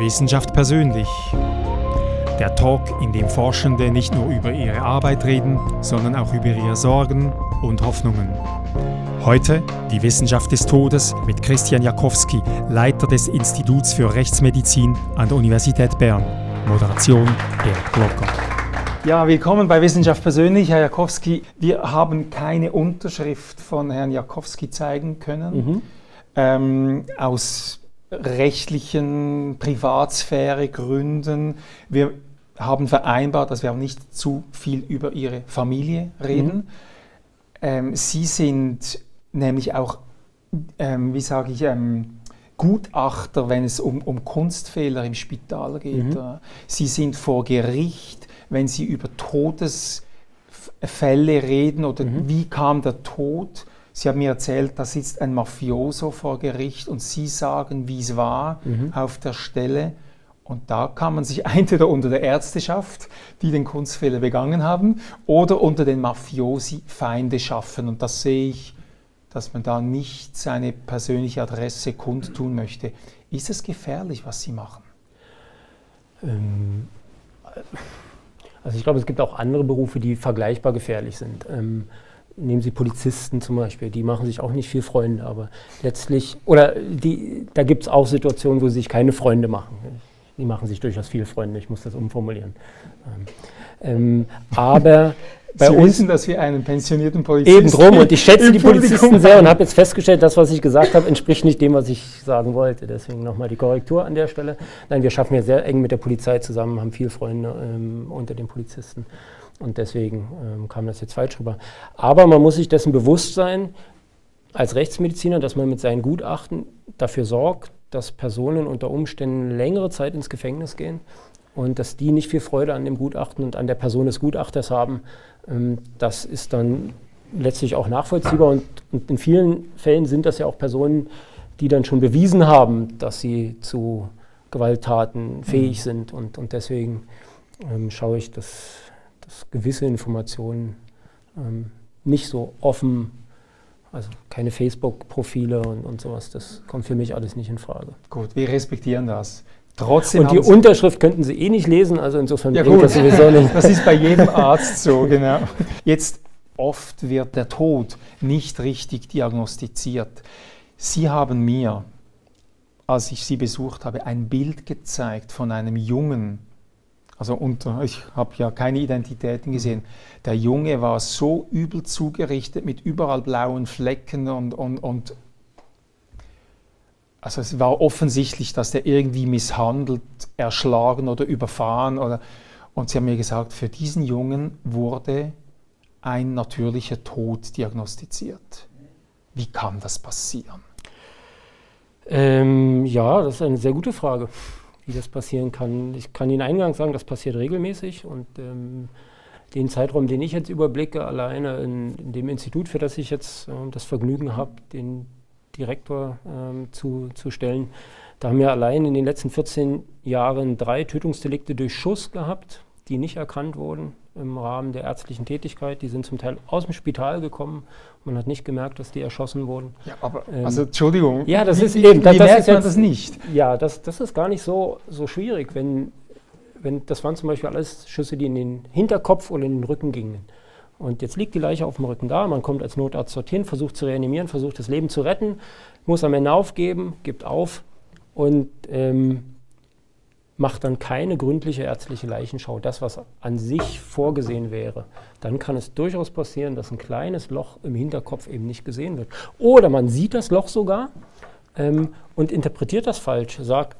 Wissenschaft persönlich. Der Talk, in dem Forschende nicht nur über ihre Arbeit reden, sondern auch über ihre Sorgen und Hoffnungen. Heute die Wissenschaft des Todes mit Christian Jakowski, Leiter des Instituts für Rechtsmedizin an der Universität Bern. Moderation Gerd Glocker. Ja, willkommen bei Wissenschaft persönlich, Herr Jakowski. Wir haben keine Unterschrift von Herrn Jakowski zeigen können. Mhm. Ähm, aus rechtlichen Privatsphäre Gründen. Wir haben vereinbart, dass wir auch nicht zu viel über Ihre Familie reden. Mhm. Ähm, Sie sind nämlich auch, ähm, wie sage ich, ähm, Gutachter, wenn es um, um Kunstfehler im Spital geht. Mhm. Sie sind vor Gericht, wenn Sie über Todesfälle reden oder mhm. wie kam der Tod. Sie haben mir erzählt, da sitzt ein Mafioso vor Gericht und Sie sagen, wie es war mhm. auf der Stelle. Und da kann man sich entweder unter der Ärzteschaft, die den Kunstfehler begangen haben, oder unter den Mafiosi Feinde schaffen. Und das sehe ich, dass man da nicht seine persönliche Adresse kundtun möchte. Ist es gefährlich, was Sie machen? Ähm, also ich glaube, es gibt auch andere Berufe, die vergleichbar gefährlich sind. Nehmen Sie Polizisten zum Beispiel, die machen sich auch nicht viel Freunde, aber letztlich, oder die, da gibt es auch Situationen, wo sie sich keine Freunde machen die machen sich durchaus viele Freunde, ich muss das umformulieren. Ähm, ähm aber bei Sie uns wissen, dass wir einen pensionierten Polizisten eben drum und ich schätze die Polizisten sehr und habe jetzt festgestellt, das, was ich gesagt habe, entspricht nicht dem, was ich sagen wollte. Deswegen nochmal die Korrektur an der Stelle. Nein, wir schaffen ja sehr eng mit der Polizei zusammen, haben viele Freunde ähm, unter den Polizisten und deswegen ähm, kam das jetzt falsch rüber. Aber man muss sich dessen bewusst sein, als Rechtsmediziner, dass man mit seinen Gutachten dafür sorgt, dass Personen unter Umständen längere Zeit ins Gefängnis gehen und dass die nicht viel Freude an dem Gutachten und an der Person des Gutachters haben. Ähm, das ist dann letztlich auch nachvollziehbar und, und in vielen Fällen sind das ja auch Personen, die dann schon bewiesen haben, dass sie zu Gewalttaten fähig mhm. sind und, und deswegen ähm, schaue ich, dass, dass gewisse Informationen ähm, nicht so offen also keine Facebook-Profile und, und sowas, das kommt für mich alles nicht in Frage. Gut, wir respektieren das. Trotzdem und die Unterschrift könnten Sie eh nicht lesen, also insofern ja, bringt das sowieso nicht. Das ist bei jedem Arzt so, genau. Jetzt oft wird der Tod nicht richtig diagnostiziert. Sie haben mir, als ich Sie besucht habe, ein Bild gezeigt von einem Jungen, also unter, ich habe ja keine Identitäten gesehen. Der Junge war so übel zugerichtet mit überall blauen Flecken und, und, und also es war offensichtlich, dass der irgendwie misshandelt, erschlagen oder überfahren. Oder, und sie haben mir gesagt, für diesen Jungen wurde ein natürlicher Tod diagnostiziert. Wie kann das passieren? Ähm, ja, das ist eine sehr gute Frage wie das passieren kann. Ich kann Ihnen eingangs sagen, das passiert regelmäßig und ähm, den Zeitraum, den ich jetzt überblicke, alleine in, in dem Institut, für das ich jetzt äh, das Vergnügen habe, den Direktor ähm, zu, zu stellen, da haben wir allein in den letzten 14 Jahren drei Tötungsdelikte durch Schuss gehabt, die nicht erkannt wurden im Rahmen der ärztlichen Tätigkeit. Die sind zum Teil aus dem Spital gekommen. Man hat nicht gemerkt, dass die erschossen wurden. Ja, aber, ähm, also Entschuldigung. Ja, das wie, ist eben. Das, wie merkt man das nicht? Ja, das, das ist gar nicht so, so schwierig, wenn, wenn das waren zum Beispiel alles Schüsse, die in den Hinterkopf oder in den Rücken gingen. Und jetzt liegt die Leiche auf dem Rücken da, man kommt als Notarzt dorthin, versucht zu reanimieren, versucht das Leben zu retten, muss am Ende aufgeben, gibt auf und ähm, macht dann keine gründliche ärztliche Leichenschau, das, was an sich vorgesehen wäre, dann kann es durchaus passieren, dass ein kleines Loch im Hinterkopf eben nicht gesehen wird. Oder man sieht das Loch sogar ähm, und interpretiert das falsch, sagt,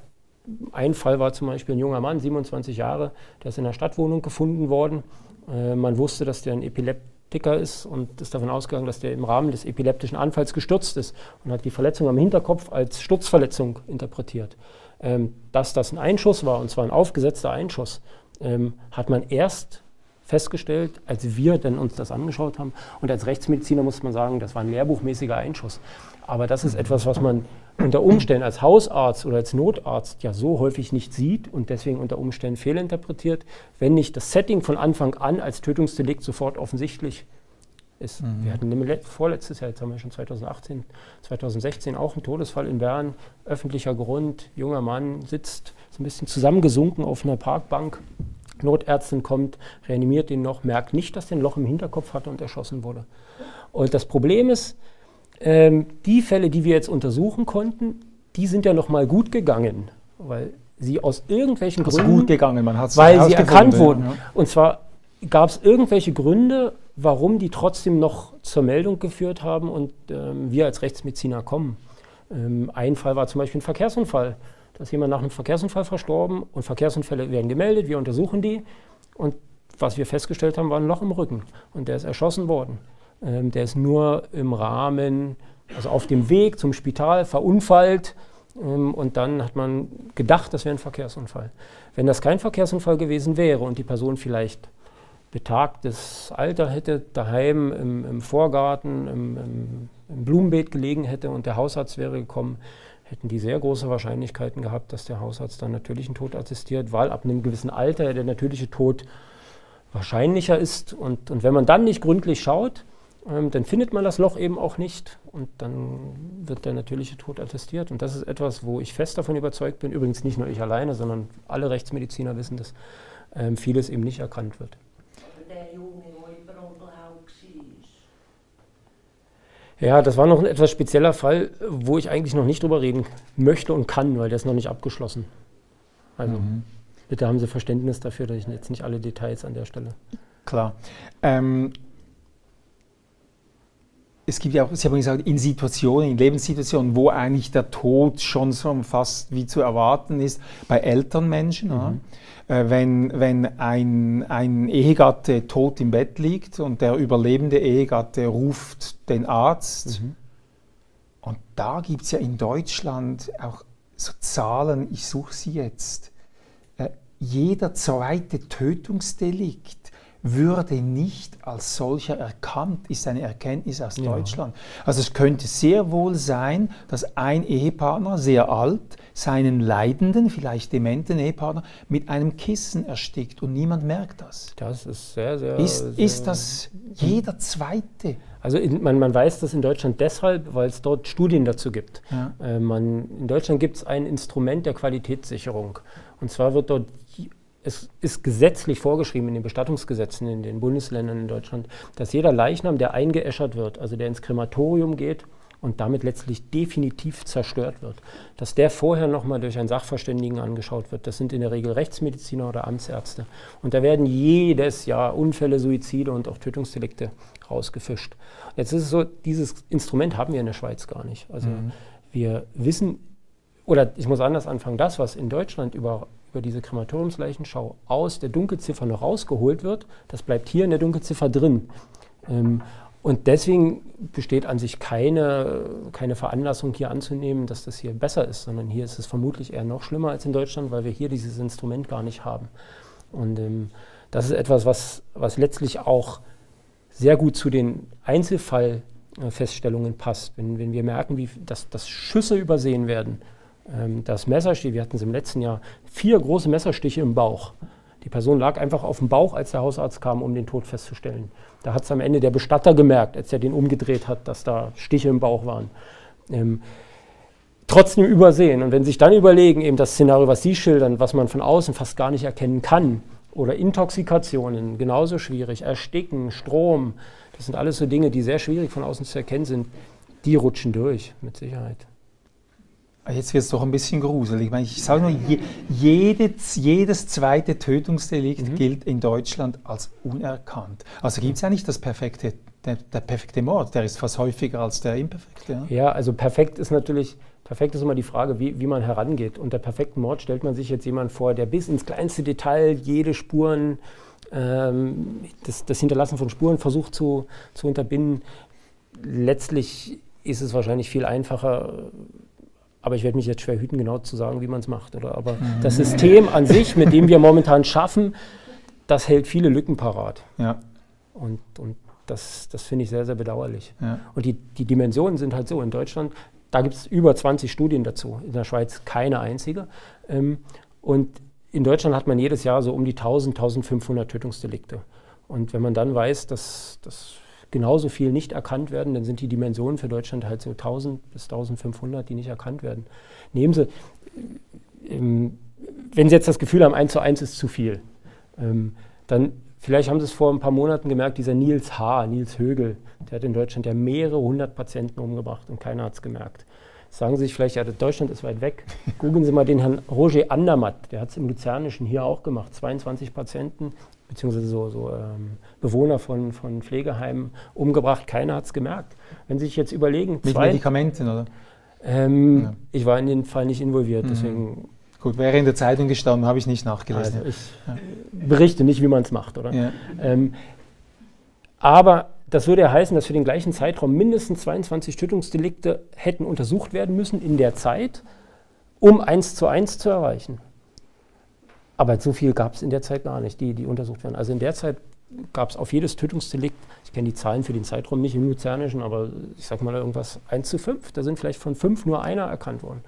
ein Fall war zum Beispiel ein junger Mann, 27 Jahre, der ist in einer Stadtwohnung gefunden worden. Äh, man wusste, dass der ein Epileptiker ist und ist davon ausgegangen, dass der im Rahmen des epileptischen Anfalls gestürzt ist und hat die Verletzung am Hinterkopf als Sturzverletzung interpretiert. Ähm, dass das ein Einschuss war, und zwar ein aufgesetzter Einschuss, ähm, hat man erst festgestellt, als wir dann uns das angeschaut haben. Und als Rechtsmediziner muss man sagen, das war ein lehrbuchmäßiger Einschuss. Aber das ist etwas, was man unter Umständen als Hausarzt oder als Notarzt ja so häufig nicht sieht und deswegen unter Umständen fehlinterpretiert, wenn nicht das Setting von Anfang an als Tötungsdelikt sofort offensichtlich ist. Mhm. Wir hatten vorletztes Jahr, jetzt haben wir schon 2018, 2016 auch einen Todesfall in Bern, öffentlicher Grund, junger Mann sitzt so ein bisschen zusammengesunken auf einer Parkbank. Notärztin kommt, reanimiert ihn noch, merkt nicht, dass er ein Loch im Hinterkopf hatte und erschossen wurde. Und das Problem ist, ähm, die Fälle, die wir jetzt untersuchen konnten, die sind ja noch mal gut gegangen, weil sie aus irgendwelchen also Gründen, gut gegangen, man hat weil sie erkannt wurden. Ja. Und zwar gab es irgendwelche Gründe, warum die trotzdem noch zur Meldung geführt haben und ähm, wir als Rechtsmediziner kommen. Ähm, ein Fall war zum Beispiel ein Verkehrsunfall. Da ist jemand nach einem Verkehrsunfall verstorben und Verkehrsunfälle werden gemeldet, wir untersuchen die und was wir festgestellt haben, war ein Loch im Rücken und der ist erschossen worden. Ähm, der ist nur im Rahmen, also auf dem Weg zum Spital verunfallt ähm, und dann hat man gedacht, das wäre ein Verkehrsunfall. Wenn das kein Verkehrsunfall gewesen wäre und die Person vielleicht betagtes Alter hätte, daheim im, im Vorgarten, im, im, im, Blumenbeet gelegen hätte und der Hausarzt wäre gekommen, hätten die sehr große Wahrscheinlichkeiten gehabt, dass der Hausarzt dann natürlichen Tod attestiert, weil ab einem gewissen Alter der natürliche Tod wahrscheinlicher ist. Und, und wenn man dann nicht gründlich schaut, ähm, dann findet man das Loch eben auch nicht und dann wird der natürliche Tod attestiert. Und das ist etwas, wo ich fest davon überzeugt bin, übrigens nicht nur ich alleine, sondern alle Rechtsmediziner wissen, dass ähm, vieles eben nicht erkannt wird. Ja, das war noch ein etwas spezieller Fall, wo ich eigentlich noch nicht drüber reden möchte und kann, weil der ist noch nicht abgeschlossen. Also mhm. bitte haben Sie Verständnis dafür, dass ich jetzt nicht alle Details an der Stelle. Klar. Ähm, es gibt ja auch, Sie haben gesagt, in Situationen, in Lebenssituationen, wo eigentlich der Tod schon so fast wie zu erwarten ist, bei älteren Menschen. Mhm. Ja äh, wenn, wenn ein, ein Ehegatte tot im Bett liegt und der überlebende Ehegatte ruft den Arzt. Mhm. Und da gibt es ja in Deutschland auch so Zahlen, ich suche sie jetzt. Äh, jeder zweite Tötungsdelikt würde nicht als solcher erkannt, ist eine Erkenntnis aus ja. Deutschland. Also es könnte sehr wohl sein, dass ein Ehepartner, sehr alt, seinen leidenden, vielleicht dementen Ehepartner mit einem Kissen erstickt und niemand merkt das. Das ist sehr, sehr... Ist, sehr ist das jeder Zweite? Also in, man, man, weiß das in Deutschland deshalb, weil es dort Studien dazu gibt. Ja. Äh, man, in Deutschland gibt es ein Instrument der Qualitätssicherung. Und zwar wird dort es ist gesetzlich vorgeschrieben in den Bestattungsgesetzen in den Bundesländern in Deutschland, dass jeder Leichnam, der eingeäschert wird, also der ins Krematorium geht und damit letztlich definitiv zerstört wird, dass der vorher nochmal durch einen Sachverständigen angeschaut wird. Das sind in der Regel Rechtsmediziner oder Amtsärzte. Und da werden jedes Jahr Unfälle, Suizide und auch Tötungsdelikte rausgefischt. Jetzt ist es so, dieses Instrument haben wir in der Schweiz gar nicht. Also mhm. wir wissen, oder ich muss anders anfangen, das, was in Deutschland über über diese Krematoriumsleichenschau aus der Dunkelziffer noch rausgeholt wird, das bleibt hier in der Dunkelziffer drin. Ähm, und deswegen besteht an sich keine, keine Veranlassung hier anzunehmen, dass das hier besser ist, sondern hier ist es vermutlich eher noch schlimmer als in Deutschland, weil wir hier dieses Instrument gar nicht haben. Und ähm, das ist etwas, was, was letztlich auch sehr gut zu den Einzelfallfeststellungen passt. Wenn, wenn wir merken, wie, dass, dass Schüsse übersehen werden, ähm, das Messerstich, wir hatten es im letzten Jahr, vier große Messerstiche im Bauch. Die Person lag einfach auf dem Bauch, als der Hausarzt kam, um den Tod festzustellen. Da hat es am Ende der Bestatter gemerkt, als er den umgedreht hat, dass da Stiche im Bauch waren. Ähm, trotzdem übersehen. Und wenn Sie sich dann überlegen, eben das Szenario, was Sie schildern, was man von außen fast gar nicht erkennen kann, oder Intoxikationen, genauso schwierig, Ersticken, Strom, das sind alles so Dinge, die sehr schwierig von außen zu erkennen sind, die rutschen durch, mit Sicherheit. Jetzt wird es doch ein bisschen gruselig. Ich, meine, ich sage nur, je, jedes, jedes zweite Tötungsdelikt mhm. gilt in Deutschland als unerkannt. Also gibt es ja nicht das perfekte, der, der, perfekte Mord, der ist fast häufiger als der imperfekte. Ja, ja also perfekt ist natürlich, perfekt ist immer die Frage, wie, wie man herangeht. Unter perfekten Mord stellt man sich jetzt jemanden vor, der bis ins kleinste Detail jede Spuren, ähm, das, das Hinterlassen von Spuren versucht zu, zu unterbinden. Letztlich ist es wahrscheinlich viel einfacher, aber ich werde mich jetzt schwer hüten, genau zu sagen, wie man es macht. Oder? Aber mhm. das System an sich, mit dem wir momentan schaffen, das hält viele Lücken parat. Ja. Und, und das, das finde ich sehr, sehr bedauerlich. Ja. Und die, die Dimensionen sind halt so. In Deutschland, da gibt es über 20 Studien dazu. In der Schweiz keine einzige. Ähm, und in Deutschland hat man jedes Jahr so um die 1000, 1500 Tötungsdelikte. Und wenn man dann weiß, dass, dass genauso viel nicht erkannt werden, dann sind die Dimensionen für Deutschland halt so 1000 bis 1500, die nicht erkannt werden. Nehmen Sie, ähm, wenn Sie jetzt das Gefühl haben, 1 zu 1 ist zu viel, ähm, dann vielleicht haben Sie es vor ein paar Monaten gemerkt, dieser Nils H., Nils Högel, der hat in Deutschland ja mehrere hundert Patienten umgebracht und keiner hat es gemerkt. Sagen Sie sich vielleicht, ja, Deutschland ist weit weg. Googeln Sie mal den Herrn Roger Andermatt, der hat es im Luzernischen hier auch gemacht. 22 Patienten, beziehungsweise so, so ähm, Bewohner von, von Pflegeheimen umgebracht, keiner hat es gemerkt. Wenn Sie sich jetzt überlegen. Mit zwei, Medikamenten, oder? Ähm, ja. Ich war in den Fall nicht involviert, mhm. deswegen. Gut, wäre in der Zeitung gestanden, habe ich nicht nachgelesen. Also ich ja. berichte nicht, wie man es macht, oder? Ja. Ähm, aber das würde ja heißen, dass für den gleichen Zeitraum mindestens 22 Tötungsdelikte hätten untersucht werden müssen in der Zeit, um eins zu eins zu erreichen. Aber so viel gab es in der Zeit gar nicht, die, die untersucht werden. Also in der Zeit gab es auf jedes Tötungsdelikt, ich kenne die Zahlen für den Zeitraum nicht im Luzernischen, aber ich sage mal irgendwas 1 zu 5, da sind vielleicht von 5 nur einer erkannt worden.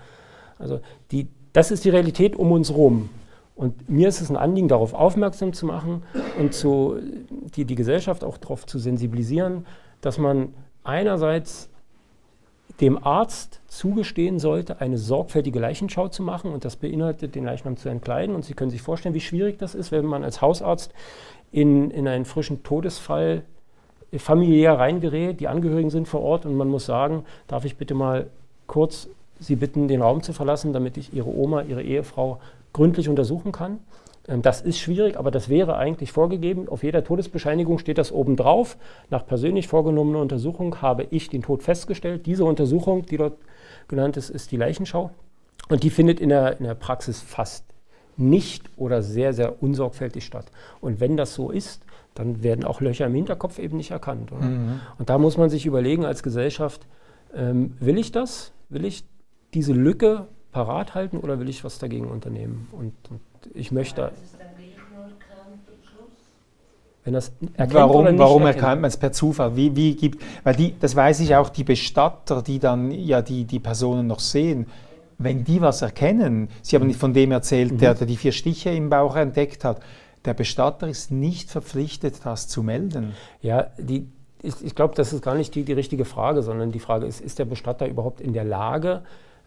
Also die, das ist die Realität um uns herum. Und mir ist es ein Anliegen, darauf aufmerksam zu machen und zu, die, die Gesellschaft auch darauf zu sensibilisieren, dass man einerseits dem Arzt zugestehen sollte, eine sorgfältige Leichenschau zu machen und das beinhaltet, den Leichnam zu entkleiden. Und Sie können sich vorstellen, wie schwierig das ist, wenn man als Hausarzt in, in einen frischen Todesfall familiär reingerät, die Angehörigen sind vor Ort und man muss sagen, darf ich bitte mal kurz Sie bitten, den Raum zu verlassen, damit ich Ihre Oma, Ihre Ehefrau gründlich untersuchen kann. Ähm, das ist schwierig, aber das wäre eigentlich vorgegeben. Auf jeder Todesbescheinigung steht das oben drauf. Nach persönlich vorgenommener Untersuchung habe ich den Tod festgestellt. Diese Untersuchung, die dort genannt ist, ist die Leichenschau. Und die findet in der, in der Praxis fast nicht oder sehr, sehr unsorgfältig statt. Und wenn das so ist, dann werden auch Löcher im Hinterkopf eben nicht erkannt. Mhm. Und da muss man sich überlegen als Gesellschaft, ähm, will ich das? Will ich diese Lücke parat halten oder will ich was dagegen unternehmen? Und, und ich möchte. Wenn das warum warum erkennt man es per Zufall? Wie, wie gibt, weil die, das weiß ich auch, die Bestatter, die dann ja die, die Personen noch sehen, wenn die was erkennen, Sie haben von dem erzählt, mhm. der, der die vier Stiche im Bauch entdeckt hat, der Bestatter ist nicht verpflichtet, das zu melden. Ja, die, ich, ich glaube, das ist gar nicht die, die richtige Frage, sondern die Frage ist, ist der Bestatter überhaupt in der Lage,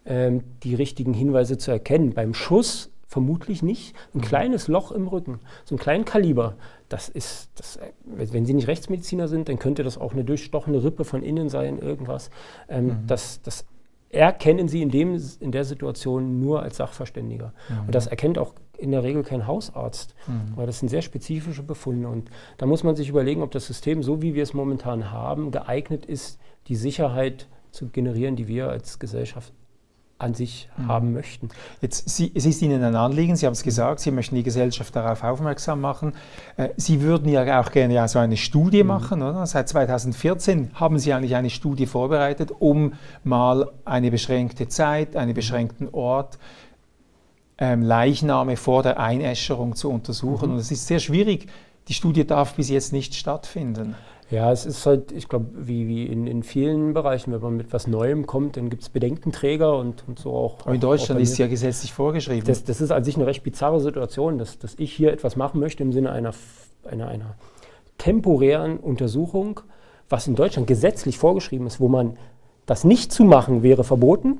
ähm, die richtigen Hinweise zu erkennen. Beim Schuss vermutlich nicht. Ein mhm. kleines Loch im Rücken, so ein kleines Kaliber, das ist, das, wenn Sie nicht Rechtsmediziner sind, dann könnte das auch eine durchstochene Rippe von innen sein, irgendwas. Ähm, mhm. das, das erkennen Sie in, dem, in der Situation nur als Sachverständiger. Mhm. Und das erkennt auch in der Regel kein Hausarzt, mhm. weil das sind sehr spezifische Befunde. Und da muss man sich überlegen, ob das System, so wie wir es momentan haben, geeignet ist, die Sicherheit zu generieren, die wir als Gesellschaft an sich mhm. haben möchten. Jetzt, Sie, es ist Ihnen ein Anliegen, Sie haben es gesagt, Sie möchten die Gesellschaft darauf aufmerksam machen. Äh, Sie würden ja auch gerne ja so eine Studie mhm. machen, oder? Seit 2014 haben Sie eigentlich eine Studie vorbereitet, um mal eine beschränkte Zeit, einen beschränkten Ort, ähm, Leichname vor der Einäscherung zu untersuchen. Mhm. Und es ist sehr schwierig, die Studie darf bis jetzt nicht stattfinden. Ja, es ist halt, ich glaube, wie, wie in, in vielen Bereichen, wenn man mit was Neuem kommt, dann gibt es Bedenkenträger und, und so auch. Aber in Deutschland auch ist es ja gesetzlich vorgeschrieben. Das, das, ist an sich eine recht bizarre Situation, dass, dass ich hier etwas machen möchte im Sinne einer, einer, einer temporären Untersuchung, was in Deutschland gesetzlich vorgeschrieben ist, wo man das nicht zu machen wäre verboten,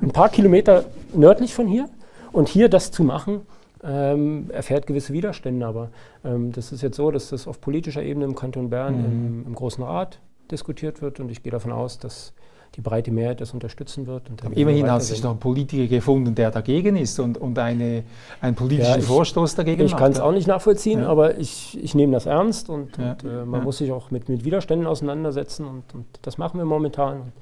ein paar Kilometer nördlich von hier. Und hier das zu machen, ähm, erfährt gewisse Widerstände. Aber ähm, das ist jetzt so, dass das auf politischer Ebene im Kanton Bern mhm. im, im, Großen Rat diskutiert wird und ich gehe davon aus, dass die breite Mehrheit das unterstützen wird. immerhin hat sich noch ein Politiker gefunden, der dagegen ist und, und eine, einen politischen ja, ich, Vorstoß dagegen ich macht. Ich kann es auch nicht nachvollziehen, ja. aber ich, ich nehme das ernst und, ja. und äh, man muss sich auch mit, mit Widerständen auseinandersetzen und, und das machen wir momentan.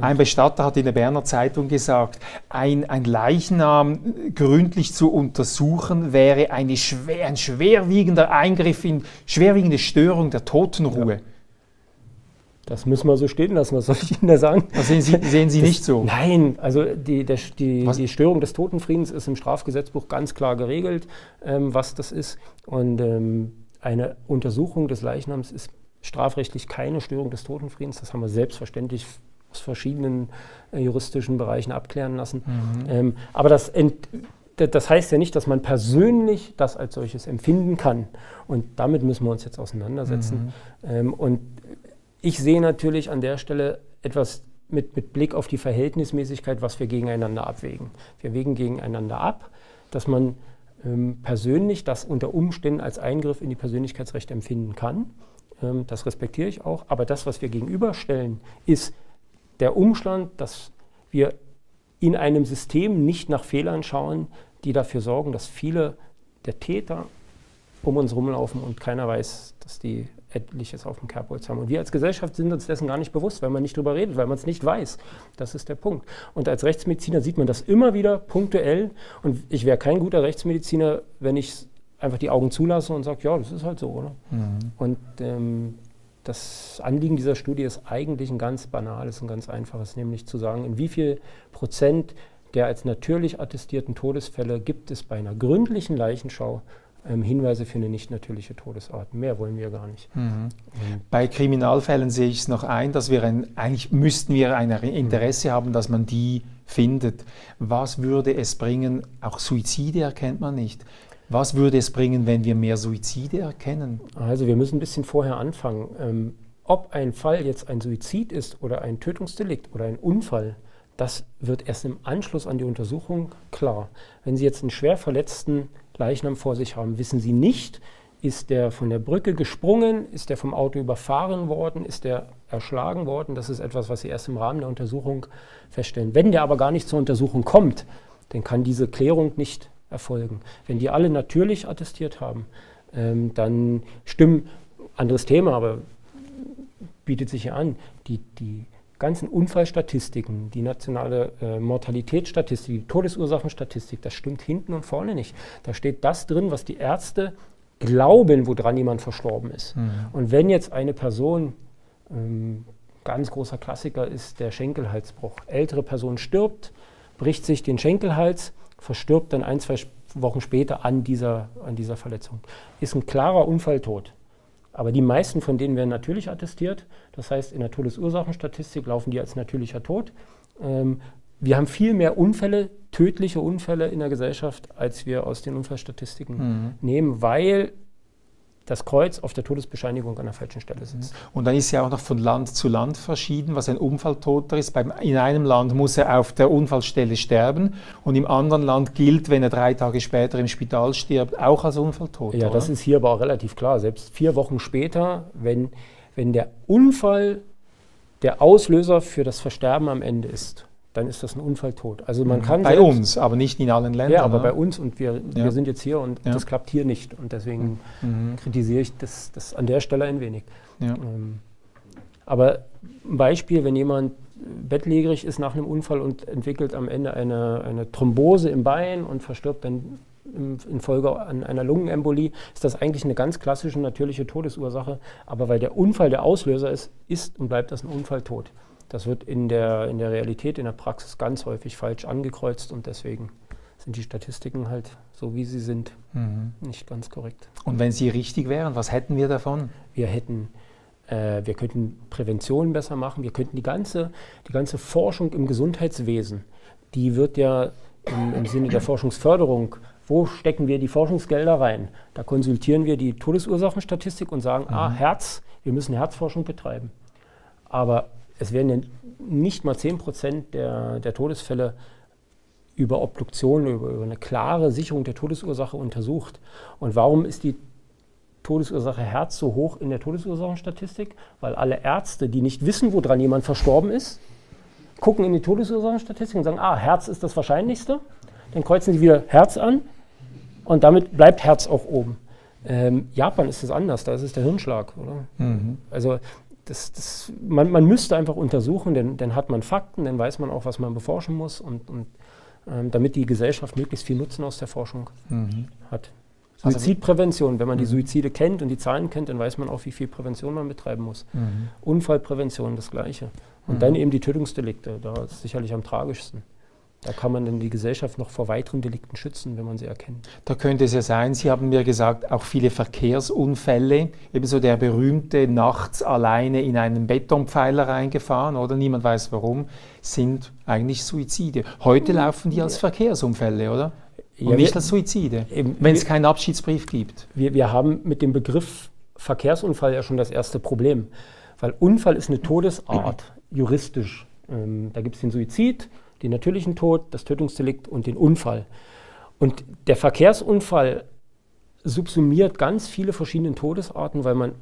Ein Bestatter hat in der Berner Zeitung gesagt, ein, ein Leichnam gründlich zu untersuchen wäre eine schwer, ein schwerwiegender Eingriff in schwerwiegende Störung der Totenruhe. Ja. Das müssen wir so stehen lassen, was soll ich Ihnen da sagen? Das sehen Sie, sehen Sie das, nicht so? Nein, also die, der, die, die, Störung des Totenfriedens ist im Strafgesetzbuch ganz klar geregelt, ähm, was das ist. Und ähm, eine Untersuchung des Leichnams ist strafrechtlich keine Störung des Totenfriedens. Das haben wir selbstverständlich aus verschiedenen äh, juristischen Bereichen abklären lassen. Mhm. Ähm, aber das, das heißt ja nicht, dass man persönlich das als solches empfinden kann. Und damit müssen wir uns jetzt auseinandersetzen. Mhm. Ähm, und ich sehe natürlich an der Stelle etwas mit, mit Blick auf die Verhältnismäßigkeit, was wir gegeneinander abwägen. Wir wägen gegeneinander ab, dass man ähm, persönlich das unter Umständen als Eingriff in die Persönlichkeitsrechte empfinden kann. Ähm, das respektiere ich auch. Aber das, was wir gegenüberstellen, ist der Umstand, dass wir in einem System nicht nach Fehlern schauen, die dafür sorgen, dass viele der Täter um uns rumlaufen und keiner weiß, dass die etliches auf dem Kerbholz haben. Und wir als Gesellschaft sind uns dessen gar nicht bewusst, weil man nicht drüber redet, weil man es nicht weiß. Das ist der Punkt. Und als Rechtsmediziner sieht man das immer wieder punktuell. Und ich wäre kein guter Rechtsmediziner, wenn ich einfach die Augen zulasse und sage, ja, das ist halt so, oder? Mhm. Und ähm, das Anliegen dieser Studie ist eigentlich ein ganz banales und ganz einfaches, nämlich zu sagen, in wie viel Prozent der als natürlich attestierten Todesfälle gibt es bei einer gründlichen Leichenschau ähm, Hinweise für eine nicht natürliche Todesart. Mehr wollen wir gar nicht. Mhm. Bei Kriminalfällen sehe ich es noch ein, dass wir ein, eigentlich müssten wir ein Interesse mhm. haben, dass man die findet. Was würde es bringen? Auch Suizide erkennt man nicht. Was würde es bringen, wenn wir mehr Suizide erkennen? Also wir müssen ein bisschen vorher anfangen. Ähm, ob ein Fall jetzt ein Suizid ist oder ein Tötungsdelikt oder ein Unfall, das wird erst im Anschluss an die Untersuchung klar. Wenn Sie jetzt einen schwer verletzten Leichnam vor sich haben, wissen Sie nicht, ist der von der Brücke gesprungen, ist der vom Auto überfahren worden, ist der erschlagen worden. Das ist etwas, was Sie erst im Rahmen der Untersuchung feststellen. Wenn der aber gar nicht zur Untersuchung kommt, dann kann diese Klärung nicht erfolgen. Wenn die alle natürlich attestiert haben, ähm, dann stimmen, anderes Thema, aber bietet sich hier an, die, die ganzen Unfallstatistiken, die nationale äh, Mortalitätsstatistik, die Todesursachenstatistik, das stimmt hinten und vorne nicht. Da steht das drin, was die Ärzte glauben, woran jemand verstorben ist. Mhm. Und wenn jetzt eine Person, ähm, ganz großer Klassiker ist der Schenkelhalsbruch, ältere Person stirbt, bricht sich den Schenkelhals, verstirbt dann ein, zwei Wochen später an dieser, an dieser Verletzung. Ist ein klarer Unfalltod. Aber die meisten von denen werden natürlich attestiert. Das heißt, in der Todesursachenstatistik laufen die als natürlicher Tod. Ähm, wir haben viel mehr Unfälle, tödliche Unfälle in der Gesellschaft, als wir aus den Unfallstatistiken mhm. nehmen, weil das Kreuz auf der Todesbescheinigung an der falschen Stelle sitzt. Und dann ist ja auch noch von Land zu Land verschieden, was ein Unfalltoter ist. Beim, in einem Land muss er auf der Unfallstelle sterben und im anderen Land gilt, wenn er drei Tage später im Spital stirbt, auch als Unfalltoter. Ja, das ist hier aber auch relativ klar. Selbst vier Wochen später, wenn, wenn der Unfall der Auslöser für das Versterben am Ende ist, dann ist das ein Unfalltod. Also man mhm. kann bei uns, aber nicht in allen Ländern. Ja, aber ne? bei uns und wir, ja. wir sind jetzt hier und ja. das klappt hier nicht. Und deswegen mhm. kritisiere ich das, das an der Stelle ein wenig. Ja. Ähm, aber ein Beispiel, wenn jemand bettlägerig ist nach einem Unfall und entwickelt am Ende eine, eine Thrombose im Bein und verstirbt dann infolge an einer Lungenembolie, ist das eigentlich eine ganz klassische natürliche Todesursache. Aber weil der Unfall der Auslöser ist, ist und bleibt das ein Unfalltod. Das wird in der, in der Realität, in der Praxis ganz häufig falsch angekreuzt und deswegen sind die Statistiken halt so, wie sie sind, mhm. nicht ganz korrekt. Und wenn sie richtig wären, was hätten wir davon? Wir hätten äh, wir könnten Prävention besser machen, wir könnten die ganze, die ganze Forschung im Gesundheitswesen, die wird ja im, im Sinne der Forschungsförderung wo stecken wir die Forschungsgelder rein? Da konsultieren wir die Todesursachenstatistik und sagen, ah, mhm. ah, Herz, wir müssen Herzforschung betreiben. Aber es werden ja nicht mal 10 Prozent der, der Todesfälle über Obduktion, über, über eine klare Sicherung der Todesursache untersucht. Und warum ist die Todesursache Herz so hoch in der Todesursachenstatistik? Weil alle Ärzte, die nicht wissen, woran jemand verstorben ist, gucken in die Todesursachenstatistik und sagen, ah, Herz ist das Wahrscheinlichste. Dann kreuzen sie wieder Herz an und damit bleibt Herz auch oben. Ähm, Japan ist es anders, da ist es der Hirnschlag. Mhm. Also das, das, man, man, müsste einfach untersuchen, denn dann hat man Fakten, dann weiß man auch, was man beforschen muss und, und ähm, damit die Gesellschaft möglichst viel Nutzen aus der Forschung mhm. hat. Also Suizidprävention, wenn man die mhm. Suizide kennt und die Zahlen kennt, dann weiß man auch, wie viel Prävention man betreiben muss. Mhm. Unfallprävention, das Gleiche. Und mhm. dann eben die Tötungsdelikte, da ist sicherlich am tragischsten. Da kann man dann die Gesellschaft noch vor weiteren Delikten schützen, wenn man sie erkennt. Da könnte es ja sein, Sie haben mir gesagt, auch viele Verkehrsunfälle, ebenso der berühmte nachts alleine in einen Betonpfeiler reingefahren oder niemand weiß warum, sind eigentlich Suizide. Heute laufen die als Verkehrsunfälle, oder? Und ja, nicht als Suizide, wenn es keinen Abschiedsbrief gibt. Wir, wir haben mit dem Begriff Verkehrsunfall ja schon das erste Problem Weil Unfall ist eine Todesart, juristisch. Ähm, da gibt es den Suizid, den natürlichen Tod, das Tötungsdelikt und den Unfall. Und der Verkehrsunfall subsumiert ganz viele verschiedene Todesarten, weil man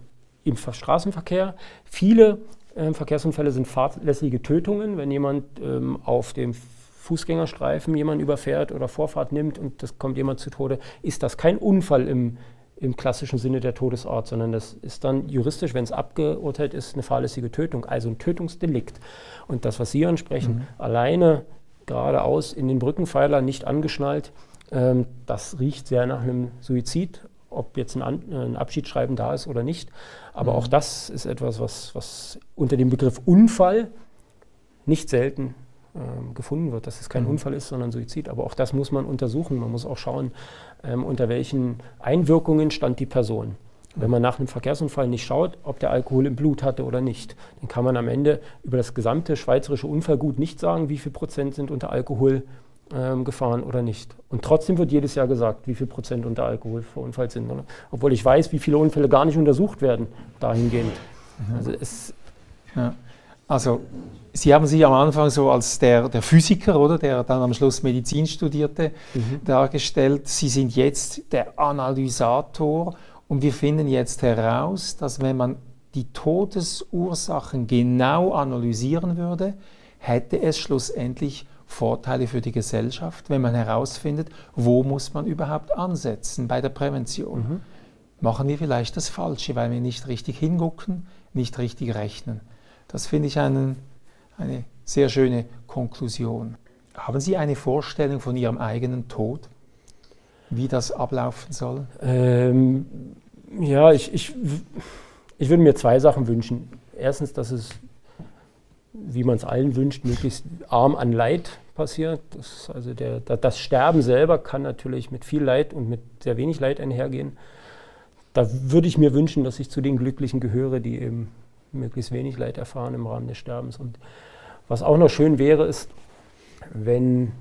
im Straßenverkehr viele äh, Verkehrsunfälle sind fahrlässige Tötungen, wenn jemand ähm, auf dem Fußgängerstreifen jemanden überfährt oder Vorfahrt nimmt und das kommt jemand zu Tode, ist das kein Unfall im, im klassischen Sinne der Todesart, sondern das ist dann juristisch, wenn es abgeurteilt ist, eine fahrlässige Tötung, also ein Tötungsdelikt. Und das, was Sie ansprechen, mhm. alleine geradeaus in den Brückenpfeiler nicht angeschnallt, ähm, das riecht sehr nach einem Suizid, ob jetzt ein, An ein Abschiedsschreiben da ist oder nicht. Aber mhm. auch das ist etwas, was, was unter dem Begriff Unfall nicht selten ähm, gefunden wird, dass es kein mhm. Unfall ist, sondern Suizid. Aber auch das muss man untersuchen. Man muss auch schauen, ähm, unter welchen Einwirkungen stand die Person. Wenn man nach einem Verkehrsunfall nicht schaut, ob der Alkohol im Blut hatte oder nicht, dann kann man am Ende über das gesamte schweizerische Unfallgut nicht sagen, wie viel Prozent sind unter Alkohol ähm, gefahren oder nicht. Und trotzdem wird jedes Jahr gesagt, wie viel Prozent unter Alkohol verunfallt sind. Oder? Obwohl ich weiß, wie viele Unfälle gar nicht untersucht werden, dahingehend. Mhm. Also, es ja. also Sie haben sich am Anfang so als der, der Physiker, oder, der dann am Schluss Medizin studierte, mhm. dargestellt. Sie sind jetzt der Analysator und wir finden jetzt heraus, dass wenn man die Todesursachen genau analysieren würde, hätte es schlussendlich Vorteile für die Gesellschaft, wenn man herausfindet, wo muss man überhaupt ansetzen bei der Prävention. Mhm. Machen wir vielleicht das Falsche, weil wir nicht richtig hingucken, nicht richtig rechnen. Das finde ich einen, eine sehr schöne Konklusion. Haben Sie eine Vorstellung von Ihrem eigenen Tod, wie das ablaufen soll? Ähm, ja, ich, ich, ich würde mir zwei Sachen wünschen. Erstens, dass es wie man es allen wünscht, möglichst arm an Leid passiert. Das, also der, das Sterben selber kann natürlich mit viel Leid und mit sehr wenig Leid einhergehen. Da würde ich mir wünschen, dass ich zu den Glücklichen gehöre, die eben möglichst wenig Leid erfahren im Rahmen des Sterbens. Und was auch noch schön wäre, ist, wenn,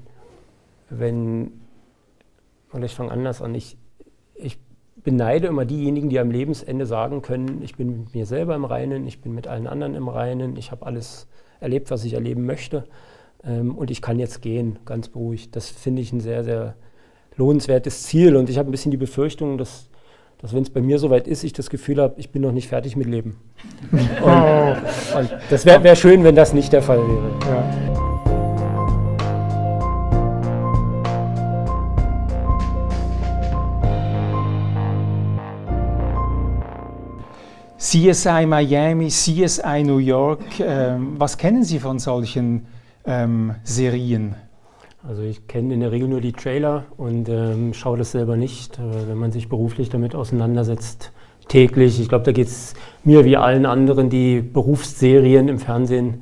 wenn oder ich fange anders an, ich, ich beneide immer diejenigen, die am Lebensende sagen können, ich bin mit mir selber im Reinen, ich bin mit allen anderen im Reinen, ich habe alles erlebt, was ich erleben möchte ähm, und ich kann jetzt gehen, ganz beruhigt. Das finde ich ein sehr, sehr lohnenswertes Ziel und ich habe ein bisschen die Befürchtung, dass, dass wenn es bei mir soweit ist, ich das Gefühl habe, ich bin noch nicht fertig mit Leben. und, und das wäre wär schön, wenn das nicht der Fall wäre. Ja. CSI Miami, CSI New York. Ähm, was kennen Sie von solchen ähm, Serien? Also ich kenne in der Regel nur die Trailer und ähm, schaue das selber nicht. Äh, wenn man sich beruflich damit auseinandersetzt, täglich, ich glaube, da geht es mir wie allen anderen, die Berufsserien im Fernsehen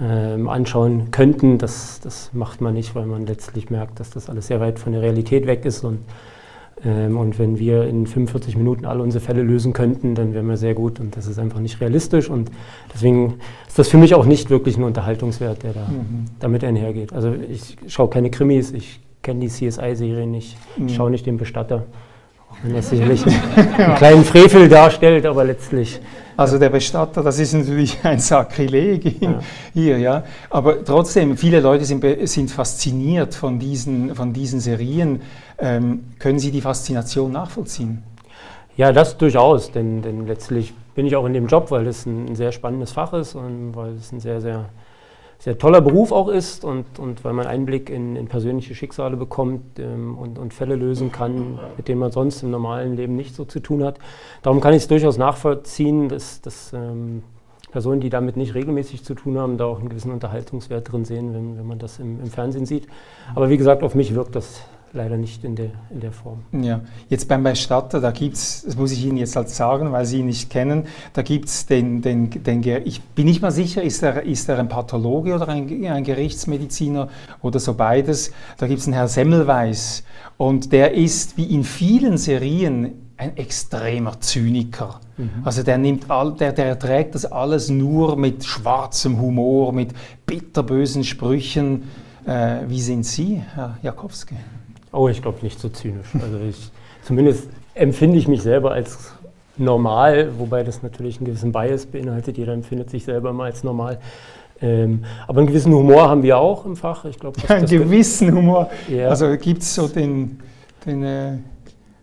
ähm, anschauen könnten. Das, das macht man nicht, weil man letztlich merkt, dass das alles sehr weit von der Realität weg ist und und wenn wir in 45 Minuten alle unsere Fälle lösen könnten, dann wären wir sehr gut. Und das ist einfach nicht realistisch. Und deswegen ist das für mich auch nicht wirklich ein Unterhaltungswert, der da mhm. damit einhergeht. Also ich schaue keine Krimis, ich kenne die CSI-Serie nicht, mhm. ich schaue nicht den Bestatter. Auch wenn er sicherlich einen kleinen Frevel darstellt, aber letztlich also der Bestatter, das ist natürlich ein Sakrileg ja. hier, ja. Aber trotzdem, viele Leute sind, sind fasziniert von diesen, von diesen Serien. Ähm, können Sie die Faszination nachvollziehen? Ja, das durchaus, denn, denn letztlich bin ich auch in dem Job, weil es ein sehr spannendes Fach ist und weil es ein sehr, sehr sehr toller Beruf auch ist und, und weil man Einblick in, in persönliche Schicksale bekommt ähm, und, und, Fälle lösen kann, mit denen man sonst im normalen Leben nicht so zu tun hat. Darum kann ich es durchaus nachvollziehen, dass, dass ähm, Personen, die damit nicht regelmäßig zu tun haben, da auch einen gewissen Unterhaltungswert drin sehen, wenn, wenn man das im, im Fernsehen sieht. Aber wie gesagt, auf mich wirkt das leider nicht in der, in der Form. Ja, jetzt beim Bestatter, da gibt es, das muss ich Ihnen jetzt halt sagen, weil Sie ihn nicht kennen, da gibt es den, den, den, ich bin nicht mal sicher, ist er, ist er ein Pathologe oder ein, ein Gerichtsmediziner oder so beides. Da gibt es einen Herr Semmelweis und der ist wie in vielen Serien ein extremer Zyniker. Mhm. Also der nimmt all, der, der erträgt das alles nur mit schwarzem Humor, mit bitterbösen Sprüchen. Äh, wie sind Sie, Herr Jakowski? Oh, ich glaube nicht so zynisch. Also ich, zumindest empfinde ich mich selber als normal, wobei das natürlich einen gewissen Bias beinhaltet. Jeder empfindet sich selber immer als normal. Ähm, aber einen gewissen Humor haben wir auch im Fach. Ich glaube, einen gewissen Humor. Ja. Also gibt es so den, den äh,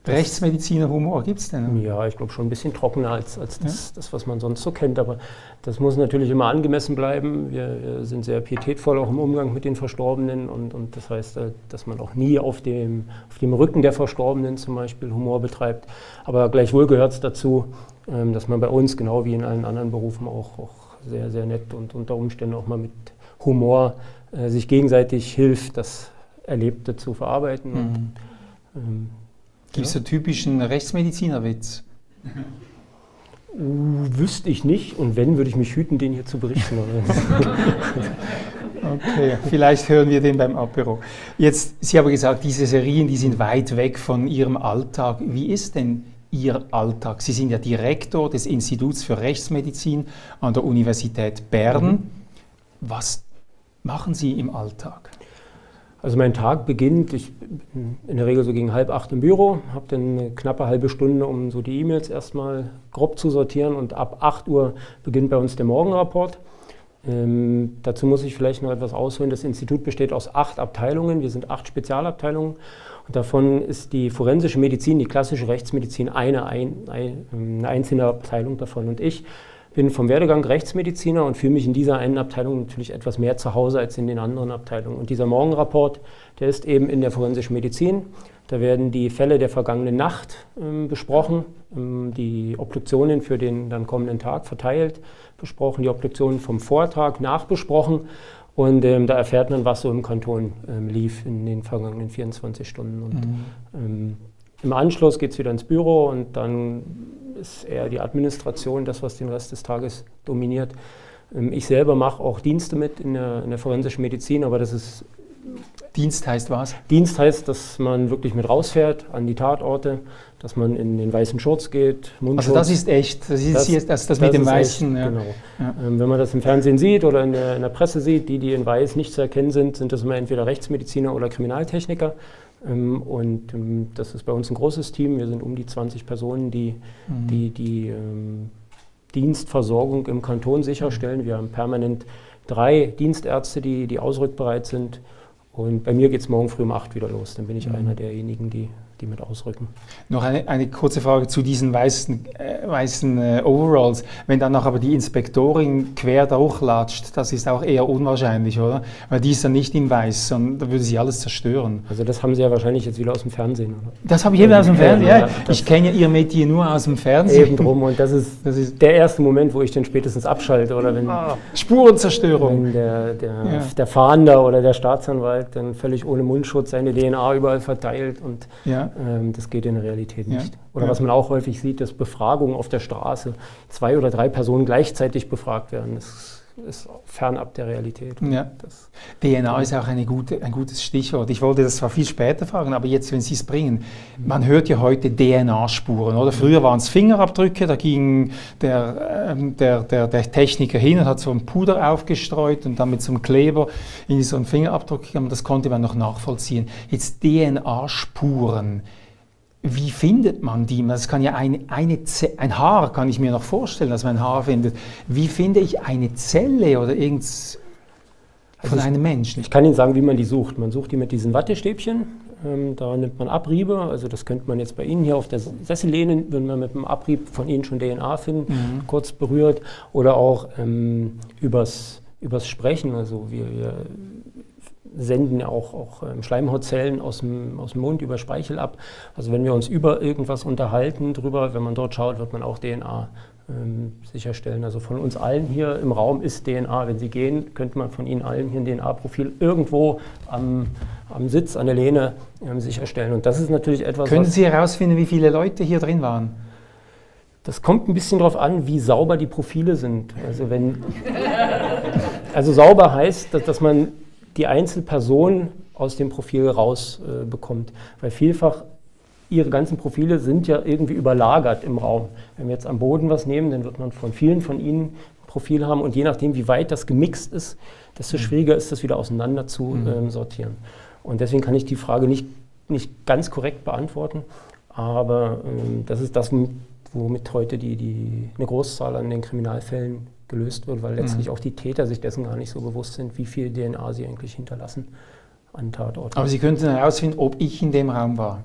Rechtsmediziner-Humor, gibt es denn? Ja, ich glaube schon ein bisschen trockener als, als das, ja. das, was man sonst so kennt. Aber das muss natürlich immer angemessen bleiben. Wir, wir, sind sehr pietätvoll auch im Umgang mit den Verstorbenen. Und, und das heißt, äh, dass man auch nie auf dem, auf dem Rücken der Verstorbenen zum Beispiel Humor betreibt. Aber gleichwohl gehört es dazu, ähm, dass man bei uns, genau wie in allen anderen Berufen, auch, auch sehr, sehr nett und unter Umständen auch mal mit Humor äh, sich gegenseitig hilft, das Erlebte zu verarbeiten. Mhm. ähm, Gibt es ja. so typischen Rechtsmedizinerwitz? Uh, wüsste ich nicht und wenn, würde ich mich hüten, den hier zu berichten. okay, vielleicht hören wir den beim Apero. Jetzt, Sie haben gesagt, diese Serien, die sind weit weg von Ihrem Alltag. Wie ist denn Ihr Alltag? Sie sind ja Direktor des Instituts für Rechtsmedizin an der Universität Bern. Mhm. Was machen Sie im Alltag? Also mein Tag beginnt, ich bin in der Regel so gegen halb acht im Büro, habe dann eine knappe halbe Stunde, um so die E-Mails erstmal grob zu sortieren und ab 8 Uhr beginnt bei uns der Morgenrapport. Ähm, dazu muss ich vielleicht noch etwas ausholen. Das Institut besteht aus acht Abteilungen. Wir sind acht Spezialabteilungen und davon ist die forensische Medizin, die klassische Rechtsmedizin, eine, ein, eine einzelne Abteilung davon. Und ich bin vom Werdegang Rechtsmediziner und fühle mich in dieser einen Abteilung natürlich etwas mehr zu Hause als in den anderen Abteilungen. Und dieser Morgenrapport, der ist eben in der forensischen Medizin. Da werden die Fälle der vergangenen Nacht ähm, besprochen, ähm, die Obduktionen für den dann kommenden Tag verteilt besprochen, die Obduktionen vom Vortag nachbesprochen. Und ähm, da erfährt man, was so im Kanton ähm, lief in den vergangenen 24 Stunden. Und mhm. Ähm, im Anschluss geht es wieder ins Büro und dann ist eher die Administration das, was den Rest des Tages dominiert. Ähm, ich selber mache auch Dienste mit in der, in der forensischen Medizin, aber das ist Dienst heißt was? Dienst heißt, dass man wirklich mit rausfährt an die Tatorte, dass man in den weißen Schurz geht, Mundschutz. Also das ist echt, das ist das, hier, das, das, das mit dem Weißen. Echt, ja. Genau. Ja. Ähm, wenn man das im Fernsehen sieht oder in der, in der, Presse sieht, die, die in Weiß nicht zu erkennen sind, sind das immer entweder Rechtsmediziner oder Kriminaltechniker. Ähm, und ähm, das ist bei uns ein großes Team. Wir sind um die 20 Personen, die mhm. die, die ähm, Dienstversorgung im Kanton sicherstellen. Wir haben permanent drei Dienstärzte, die, die ausrückbereit sind. Und bei mir geht es morgen früh um 8 wieder los. Dann bin ich mhm. einer derjenigen, die die mit ausrücken. Noch eine, eine kurze Frage zu diesen weißen, äh, weißen äh, Overalls. Wenn dann noch aber die Inspektorin quer durchlatscht, das ist auch eher unwahrscheinlich, oder? Weil die ist dann nicht in weiß, sondern da würde sie alles zerstören. Also das haben Sie ja wahrscheinlich jetzt wieder aus dem Fernsehen, oder? Das habe ich eben aus dem Fernsehen, ja. Ich kenne ja Ihr Metier nur aus dem Fernsehen. Eben drum und das ist, das ist der erste Moment, wo ich dann spätestens abschalte, oder wenn... Ah, Spurenzerstörung. Wenn der, der, ja. der Fahnder oder der Staatsanwalt dann völlig ohne Mundschutz seine DNA überall verteilt und... Ja ähm, das geht in der Realität nicht. Ja. Oder ja. was man auch häufig sieht, dass Befragungen auf der Straße zwei oder drei Personen gleichzeitig befragt werden. Das ist fernab der Realität. Ja. Das DNA ist auch gute, ein gutes Stichwort. Ich wollte das zwar viel später fragen, aber jetzt, wenn Sie es bringen, man hört ja heute DNA-Spuren, oder? Früher waren es Fingerabdrücke, da ging der, ähm, der, der, der, Techniker hin und hat so ein Puder aufgestreut und dann mit so einem Kleber in so einen Fingerabdruck gegangen, das konnte man noch nachvollziehen. Jetzt DNA-Spuren wie findet man die? Das kann ja eine, eine ein Haar, kann ich mir noch vorstellen, dass man ein Haar findet. Wie finde ich eine Zelle oder irgendwas von also einem Menschen? Ich kann Ihnen sagen, wie man die sucht. Man sucht die mit diesen Wattestäbchen. Ähm, da nimmt man Abriebe. Also das könnte man jetzt bei Ihnen hier auf der Sessellehne, wenn man mit dem Abrieb von Ihnen schon DNA finden, mhm. kurz berührt. Oder auch ähm, übers, übers Sprechen. Also wir, wir senden auch, auch ähm, Schleimhautzellen aus dem, aus dem Mund über Speichel ab. Also wenn wir uns über irgendwas unterhalten drüber, wenn man dort schaut, wird man auch DNA ähm, sicherstellen. Also von uns allen hier im Raum ist DNA. Wenn Sie gehen, könnte man von Ihnen allen hier ein DNA-Profil irgendwo am, am Sitz, an der Lehne ähm, sicherstellen. Und das ist natürlich etwas. Können Sie herausfinden, wie viele Leute hier drin waren? Das kommt ein bisschen darauf an, wie sauber die Profile sind. Also wenn also sauber heißt, dass, dass man die Einzelperson aus dem Profil rausbekommt. Äh, Weil vielfach ihre ganzen Profile sind ja irgendwie überlagert im Raum. Wenn wir jetzt am Boden was nehmen, dann wird man von vielen von ihnen ein Profil haben und je nachdem, wie weit das gemixt ist, desto mhm. schwieriger ist das wieder auseinander zu mhm. ähm, sortieren. Und deswegen kann ich die Frage nicht, nicht ganz korrekt beantworten, aber ähm, das ist das, womit heute die, die, eine Großzahl an den Kriminalfällen gelöst wird, weil letztlich mhm. auch die Täter sich dessen gar nicht so bewusst sind, wie viel DNA sie eigentlich hinterlassen an Tatorten. Aber Sie könnten herausfinden, ob ich in dem Raum war.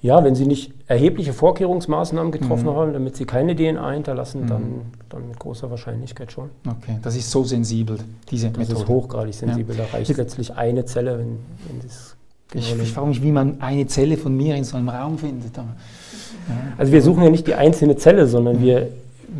Ja, wenn Sie nicht erhebliche Vorkehrungsmaßnahmen getroffen mhm. haben, damit Sie keine DNA hinterlassen, mhm. dann, dann mit großer Wahrscheinlichkeit schon. Okay, das ist so sensibel, diese das Methode. Das ist hochgradig sensibel. Ja. Da reicht Jetzt letztlich eine Zelle, wenn, wenn das genau ich, ich frage mich, wie man eine Zelle von mir in so einem Raum findet. Ja. Also wir suchen ja nicht die einzelne Zelle, sondern mhm. wir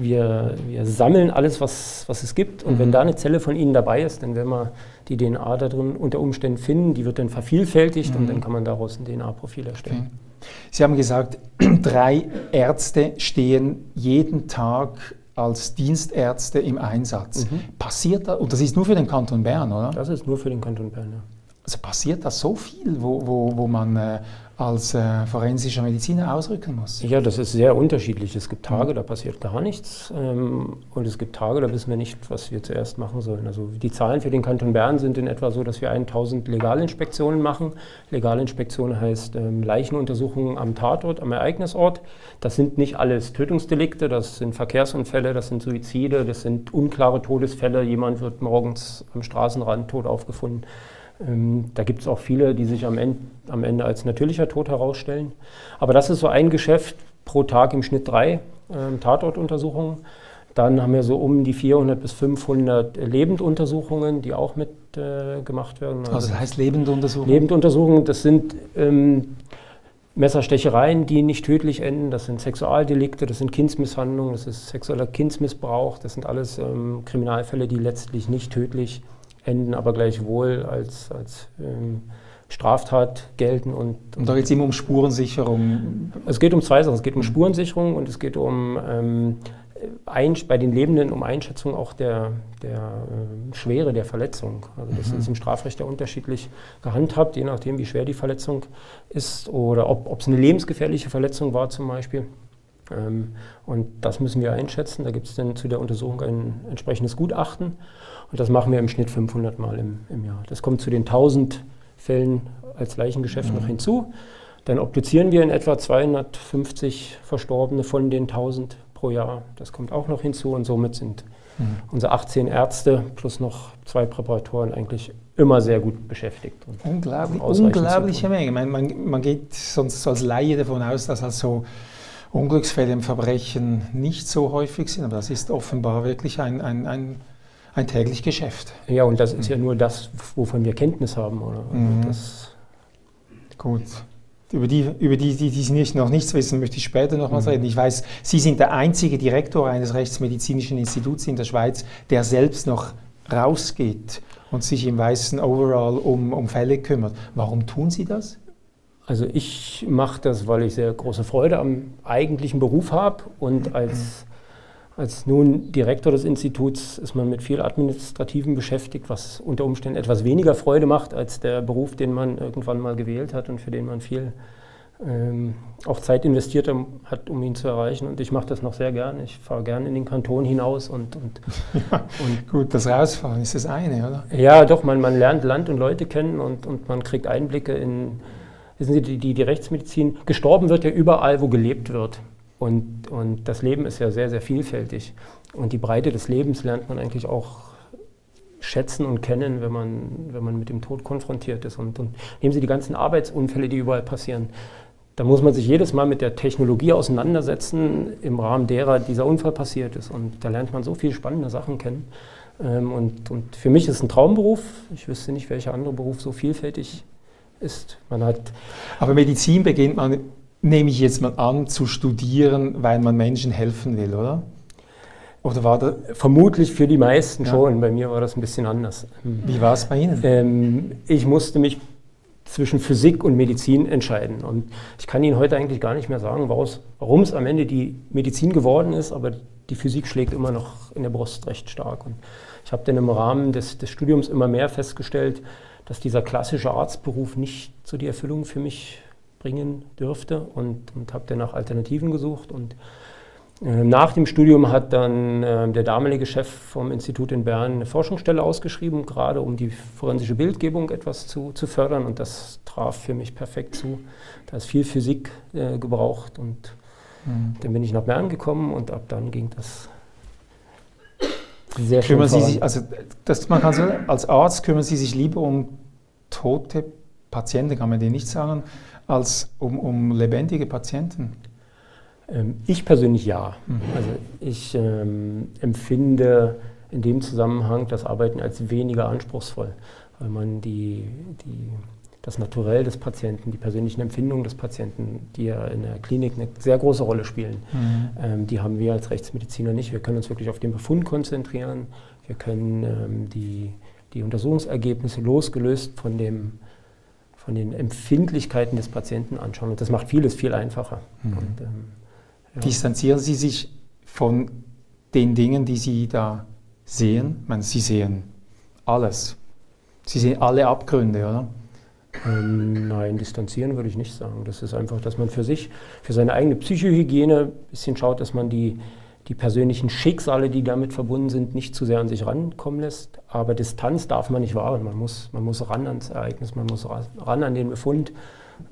wir, wir sammeln alles, was, was es gibt. Und mhm. wenn da eine Zelle von Ihnen dabei ist, dann werden wir die DNA da drin unter Umständen finden. Die wird dann vervielfältigt mhm. und dann kann man daraus ein DNA-Profil erstellen. Okay. Sie haben gesagt, drei Ärzte stehen jeden Tag als Dienstärzte im Einsatz. Mhm. Passiert das, und das ist nur für den Kanton Bern, oder? Das ist nur für den Kanton Bern, ja. Also passiert das so viel, wo, wo, wo man äh, als äh, forensischer Mediziner ausrücken muss? Ja, das ist sehr unterschiedlich. Es gibt Tage, da passiert gar nichts ähm, und es gibt Tage, da wissen wir nicht, was wir zuerst machen sollen. Also die Zahlen für den Kanton Bern sind in etwa so, dass wir 1000 Legalinspektionen machen. Legalinspektion heißt ähm, Leichenuntersuchungen am Tatort, am Ereignisort. Das sind nicht alles Tötungsdelikte, das sind Verkehrsunfälle, das sind Suizide, das sind unklare Todesfälle. Jemand wird morgens am Straßenrand tot aufgefunden. Ähm, da gibt es auch viele, die sich am Ende, am Ende, als natürlicher Tod herausstellen. Aber das ist so ein Geschäft pro Tag im Schnitt drei ähm, Tatortuntersuchungen. Dann haben wir so um die 400 bis 500 Lebenduntersuchungen, die auch mit äh, gemacht werden. Also, also das heißt Lebenduntersuchungen? Lebenduntersuchungen, das sind ähm, Messerstechereien, die nicht tödlich enden, das sind Sexualdelikte, das sind Kindsmisshandlungen, das ist sexueller Kindsmissbrauch, das sind alles ähm, Kriminalfälle, die letztlich nicht tödlich enden enden aber gleichwohl als, als ähm, Straftat gelten. Und, und da geht es immer um Spurensicherung? Es geht um zwei Sachen. Es geht um Spurensicherung und es geht um ähm, ein, bei den Lebenden um Einschätzung auch der, der äh, Schwere der Verletzung. Also das mhm. ist im Strafrecht ja unterschiedlich gehandhabt, je nachdem, wie schwer die Verletzung ist oder ob es eine lebensgefährliche Verletzung war zum Beispiel. Ähm, und das müssen wir einschätzen. Da gibt es dann zu der Untersuchung ein entsprechendes Gutachten. Und das machen wir im Schnitt 500 Mal im, im Jahr. Das kommt zu den 1000 Fällen als Leichengeschäft mhm. noch hinzu. Dann obduzieren wir in etwa 250 Verstorbene von den 1000 pro Jahr. Das kommt auch noch hinzu und somit sind mhm. unsere 18 Ärzte plus noch zwei Präparatoren eigentlich immer sehr gut beschäftigt. Unglaublich, unglaubliche Menge. Man, man, man, geht sonst als Laie davon aus, dass also Unglücksfälle im Verbrechen nicht so häufig sind, aber das ist offenbar wirklich ein, ein, ein ein täglich Geschäft. Ja, und das ist ja nur das, wovon wir Kenntnis haben. Oder? Mhm. Gut. Über die, über die, die, die nicht, noch nichts wissen, möchte ich später nochmals mhm. reden. Ich weiß, Sie sind der einzige Direktor eines rechtsmedizinischen Instituts in der Schweiz, der selbst noch rausgeht und sich im weißen Overall um, um Fälle kümmert. Warum tun Sie das? Also ich mache das, weil ich sehr große Freude am eigentlichen Beruf habe und als als nun Direktor des Instituts ist man mit viel Administrativen beschäftigt, was unter Umständen etwas weniger Freude macht als der Beruf, den man irgendwann mal gewählt hat und für den man viel ähm, auch Zeit investiert hat, um ihn zu erreichen. Und ich mache das noch sehr gern. Ich fahre gern in den Kanton hinaus und. und, ja, und gut, das Rausfahren ist das eine, oder? Ja, doch, man, man lernt Land und Leute kennen und, und man kriegt Einblicke in. Wissen Sie, die, die, Rechtsmedizin, gestorben wird ja überall, wo gelebt wird. Und, und das Leben ist ja sehr, sehr vielfältig. Und die Breite des Lebens lernt man eigentlich auch schätzen und kennen, wenn man, wenn man mit dem Tod konfrontiert ist. Und, und nehmen Sie die ganzen Arbeitsunfälle, die überall passieren. Da muss man sich jedes Mal mit der Technologie auseinandersetzen, im Rahmen derer dieser Unfall passiert ist. Und da lernt man so viele spannende Sachen kennen. Ähm, und, und für mich ist es ein Traumberuf. Ich wüsste nicht, welcher andere Beruf so vielfältig ist. Man hat Aber Medizin beginnt man nehme ich jetzt mal an, zu studieren, weil man Menschen helfen will, oder? Oder war das? Vermutlich für die meisten ja. schon. Bei mir war das ein bisschen anders. Wie war es bei Ihnen? Ähm, ich musste mich zwischen Physik und Medizin entscheiden. Und ich kann Ihnen heute eigentlich gar nicht mehr sagen, warum es am Ende die Medizin geworden ist, aber die Physik schlägt immer noch in der Brust recht stark. Und ich habe dann im Rahmen des, des Studiums immer mehr festgestellt, dass dieser klassische Arztberuf nicht so die Erfüllung für mich bringen dürfte und, und habe dann nach Alternativen gesucht. Und äh, nach dem Studium hat dann äh, der damalige Chef vom Institut in Bern eine Forschungsstelle ausgeschrieben, gerade um die forensische Bildgebung etwas zu, zu fördern. Und das traf für mich perfekt zu. Da ist viel Physik äh, gebraucht und Mhm. Dann bin ich nach Bern gekommen und ab dann ging das sehr schön. Sie sich, also das, man kann sagen, als Arzt kümmern Sie sich lieber um tote Patienten, kann man denen nicht sagen, als um, um lebendige Patienten? Ähm, ich persönlich ja. Mhm. Also ich ähm, empfinde in dem Zusammenhang das Arbeiten als weniger anspruchsvoll, weil man die, die, das Naturell des Patienten, die persönlichen Empfindungen des Patienten, die ja in der Klinik eine sehr große Rolle spielen, mhm. ähm, die haben wir als Rechtsmediziner nicht. Wir können uns wirklich auf den Befund konzentrieren, wir können ähm, die, die Untersuchungsergebnisse losgelöst von dem von den Empfindlichkeiten des Patienten anschauen. Und das macht vieles viel einfacher. Mhm. Und, ähm, ja. Distanzieren Sie sich von den Dingen, die Sie da sehen? Ich meine, Sie sehen alles. Sie sehen alle Abgründe, oder? Ähm, nein, distanzieren würde ich nicht sagen. Das ist einfach, dass man für sich, für seine eigene Psychohygiene ein bisschen schaut, dass man die die persönlichen Schicksale, die damit verbunden sind, nicht zu sehr an sich rankommen lässt. Aber Distanz darf man nicht wahren. Man muss, man muss ran ans Ereignis, man muss ran an den Befund.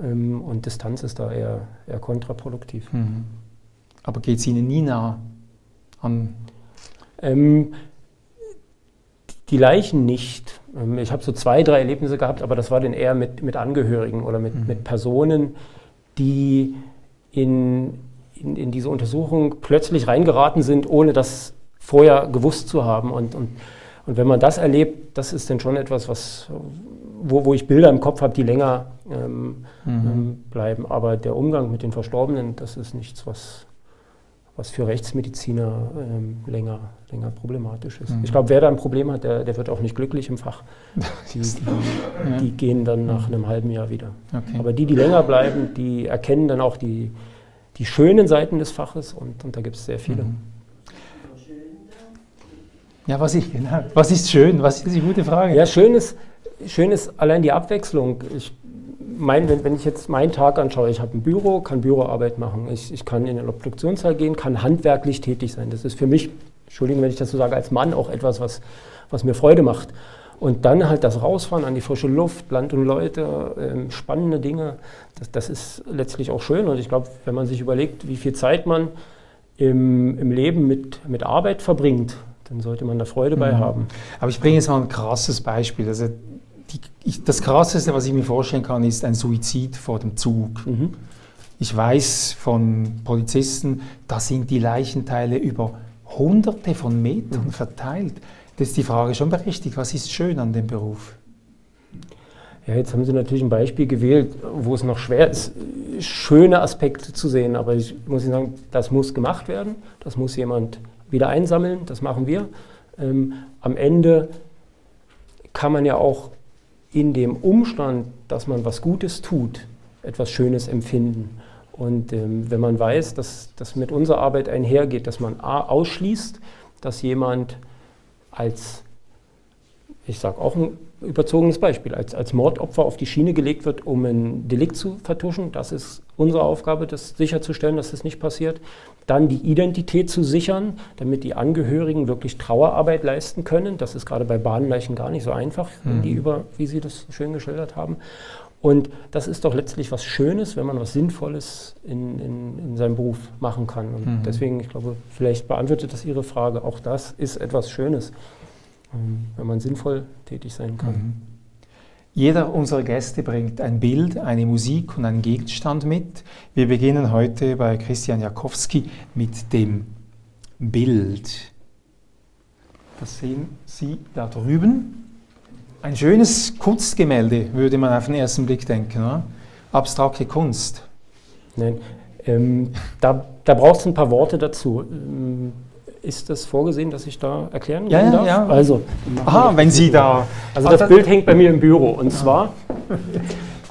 Ähm, und Distanz ist da eher, eher kontraproduktiv. Mhm. Aber geht es Ihnen nie nah an? Ähm, die Leichen nicht. Ähm, ich habe so zwei, drei Erlebnisse gehabt, aber das war dann eher mit, mit Angehörigen oder mit, mhm. mit Personen, die in, in, in diese Untersuchung plötzlich reingeraten sind, ohne das vorher gewusst zu haben. Und, und, und wenn man das erlebt, das ist dann schon etwas, was, wo, wo ich Bilder im Kopf habe, die länger ähm, mhm. Ähm, bleiben. Aber der Umgang mit den Verstorbenen, das ist nichts, was, was für Rechtsmediziner ähm, länger, länger problematisch ist. Mhm. Ich glaube, wer da ein Problem hat, der, der wird auch nicht glücklich im Fach. Die, die, die gehen dann nach einem halben Jahr wieder. Okay. Aber die, die länger bleiben, die erkennen dann auch die, die schönen Seiten des Faches und, und da gibt es sehr viele. Mhm. Ja, was, ich, genau. was ist schön? Was ist die gute Frage? Ja, schön ist, schön ist allein die Abwechslung. Ich mein, wenn, wenn ich jetzt meinen Tag anschaue, ich habe ein Büro, kann Büroarbeit machen, ich, ich kann in den Obduktionssaal gehen, kann handwerklich tätig sein. Das ist für mich, Entschuldigung, wenn ich das so sage, als Mann auch etwas, was, was mir Freude macht. Und dann halt das Rausfahren an die frische Luft, Land und Leute, ähm, spannende Dinge, das, das, ist letztlich auch schön. Und ich glaube, wenn man sich überlegt, wie viel Zeit man im, im Leben mit, mit Arbeit verbringt, dann sollte man da Freude mhm. bei haben. Aber ich bringe jetzt mal ein krasses Beispiel. Also die, ich, das Krasseste, was ich mir vorstellen kann, ist ein Suizid vor dem Zug. Mhm. Ich weiß von Polizisten, da sind die Leichenteile über hunderte von Metern mhm. verteilt. Das ist die Frage schon berechtigt. Was ist schön an dem Beruf? Ja, jetzt haben Sie natürlich ein Beispiel gewählt, wo es noch schwer ist, schöne Aspekte zu sehen. Aber ich muss Ihnen sagen, das muss gemacht werden. Das muss jemand wieder einsammeln. Das machen wir. Ähm, am Ende kann man ja auch in dem Umstand, dass man was Gutes tut, etwas Schönes empfinden. Und ähm, wenn man weiß, dass das mit unserer Arbeit einhergeht, dass man A, ausschließt, dass jemand als, ich sage auch ein überzogenes Beispiel, als, als Mordopfer auf die Schiene gelegt wird, um ein Delikt zu vertuschen. Das ist unsere Aufgabe, das sicherzustellen, dass das nicht passiert. Dann die Identität zu sichern, damit die Angehörigen wirklich Trauerarbeit leisten können. Das ist gerade bei Bahnleichen gar nicht so einfach, mhm. die über, wie Sie das schön geschildert haben. Und das ist doch letztlich was Schönes, wenn man was Sinnvolles in, in, in seinem Beruf machen kann. Und mhm. deswegen, ich glaube, vielleicht beantwortet das Ihre Frage. Auch das ist etwas Schönes, ähm, wenn man sinnvoll tätig sein kann. Mhm. Jeder unserer Gäste bringt ein Bild, eine Musik und einen Gegenstand mit. Wir beginnen heute bei Christian Jakowski mit dem Bild. Das sehen Sie da drüben. Ein schönes Kunstgemälde, würde man auf den ersten Blick denken, oder? Abstrakte Kunst. Nein, ähm, da, da brauchst du ein paar Worte dazu. Ähm, ist das vorgesehen, dass ich da erklären ja, darf? Ja, ja. Also, Aha, wenn Sie da... Also das Bild hängt bei mir im Büro und zwar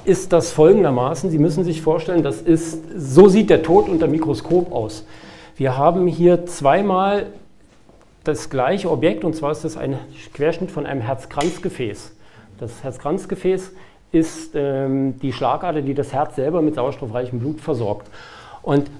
ist das folgendermaßen, Sie müssen sich vorstellen, das ist, so sieht der Tod unter Mikroskop aus. Wir haben hier zweimal das gleiche Objekt und zwar ist das ein Querschnitt von einem Herzkranzgefäß. Das Herzkranzgefäß ist ähm, die Schlagader, die das Herz selber mit sauerstoffreichem Blut versorgt. Und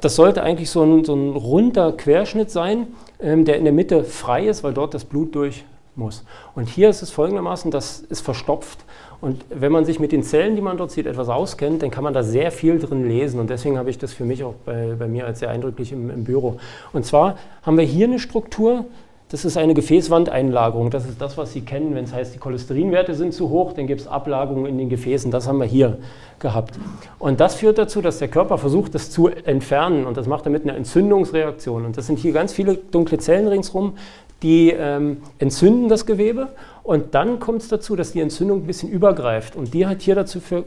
das sollte eigentlich so ein, so ein runder Querschnitt sein, ähm, der in der Mitte frei ist, weil dort das Blut durch muss. Und hier ist es folgendermaßen, das ist verstopft Und wenn man sich mit den Zellen, die man dort sieht, etwas auskennt, dann kann man da sehr viel drin lesen. Und deswegen habe ich das für mich auch bei, bei mir als sehr eindrücklich im, im Büro. Und zwar haben wir hier eine Struktur, das ist eine Gefäßwandeinlagerung. Das ist das, was Sie kennen, wenn es heißt, die Cholesterinwerte sind zu hoch, dann gibt es Ablagerungen in den Gefäßen. Das haben wir hier gehabt. Und das führt dazu, dass der Körper versucht, das zu entfernen. Und das macht er mit einer Entzündungsreaktion. Und das sind hier ganz viele dunkle Zellen ringsherum, die ähm, entzünden das Gewebe. Und dann kommt es dazu, dass die Entzündung ein bisschen übergreift. Und die hat hier dazu für,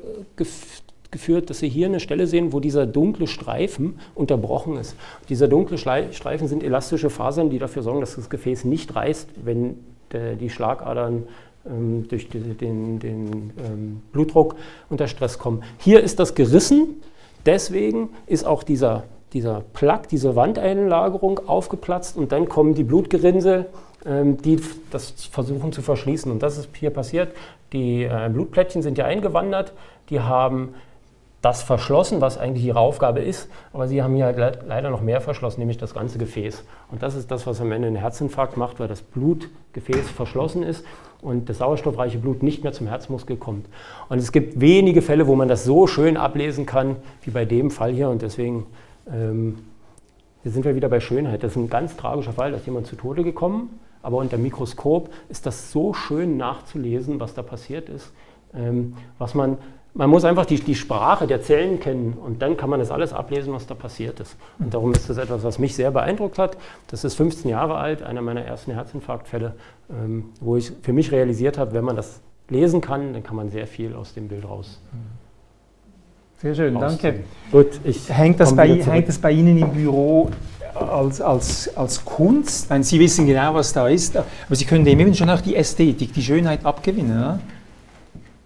geführt, dass Sie hier eine Stelle sehen, wo dieser dunkle Streifen unterbrochen ist. Dieser dunkle Streifen sind elastische Fasern, die dafür sorgen, dass das Gefäß nicht reißt, wenn der, die Schlagadern ähm, durch die, den, den ähm, Blutdruck unter Stress kommen. Hier ist das gerissen, deswegen ist auch dieser, dieser Plaque, diese Wandeinlagerung aufgeplatzt und dann kommen die Blutgerinnsel, die das versuchen zu verschließen. Und das ist hier passiert. Die äh, Blutplättchen sind ja eingewandert, die haben das verschlossen, was eigentlich ihre Aufgabe ist, aber sie haben hier leider noch mehr verschlossen, nämlich das ganze Gefäß. Und das ist das, was am Ende einen Herzinfarkt macht, weil das Blutgefäß verschlossen ist und das sauerstoffreiche Blut nicht mehr zum Herzmuskel kommt. Und es gibt wenige Fälle, wo man das so schön ablesen kann, wie bei dem Fall hier. Und deswegen ähm, sind wir wieder bei Schönheit. Das ist ein ganz tragischer Fall, da ist jemand zu Tode gekommen, aber unter Mikroskop ist das so schön nachzulesen, was da passiert ist, ähm, was man man muss einfach die, die Sprache der Zellen kennen und dann kann man das alles ablesen, was da passiert ist. Und darum ist das etwas, was mich sehr beeindruckt hat. Das ist 15 Jahre alt, einer meiner ersten Herzinfarktfälle, ähm, wo ich für mich realisiert habe, wenn man das lesen kann, dann kann man sehr viel aus dem Bild raus. Sehr schön, danke. Gut, ich hängt, das bei, hängt das bei Ihnen im Büro als, als, als Kunst? Meine, Sie wissen genau, was da ist, aber Sie können dem eben schon auch die Ästhetik, die Schönheit abgewinnen, oder?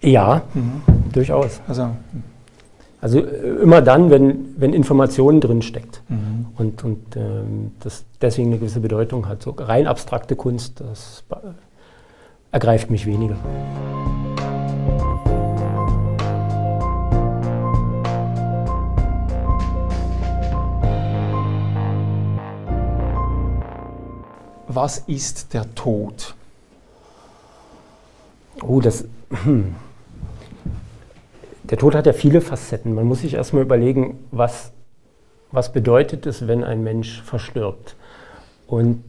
Ja, mhm. durchaus. Also, also äh, immer dann, wenn, wenn Informationen drin steckt mhm. und, und ähm, das deswegen eine gewisse Bedeutung hat. So rein abstrakte Kunst, das ergreift mich weniger. Was ist der Tod? Oh, das. Hm. Der Tod hat ja viele Facetten. Man muss sich erstmal überlegen, was, was bedeutet es, wenn ein Mensch verstirbt. Und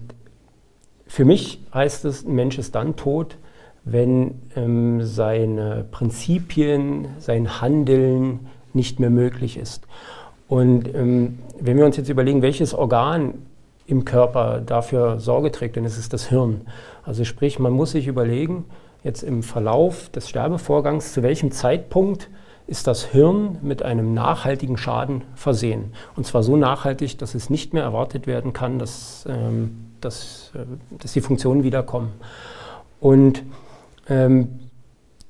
für mich heißt es, ein Mensch ist dann tot, wenn ähm, seine Prinzipien, sein Handeln nicht mehr möglich ist. Und ähm, wenn wir uns jetzt überlegen, welches Organ im Körper dafür Sorge trägt, ist es das Hirn. Also sprich, man muss sich überlegen, jetzt im Verlauf des Sterbevorgangs, zu welchem Zeitpunkt ist das Hirn mit einem nachhaltigen Schaden versehen. Und zwar so nachhaltig, dass es nicht mehr erwartet werden kann, dass, ähm, dass, äh, dass die Funktionen wiederkommen. Und ähm,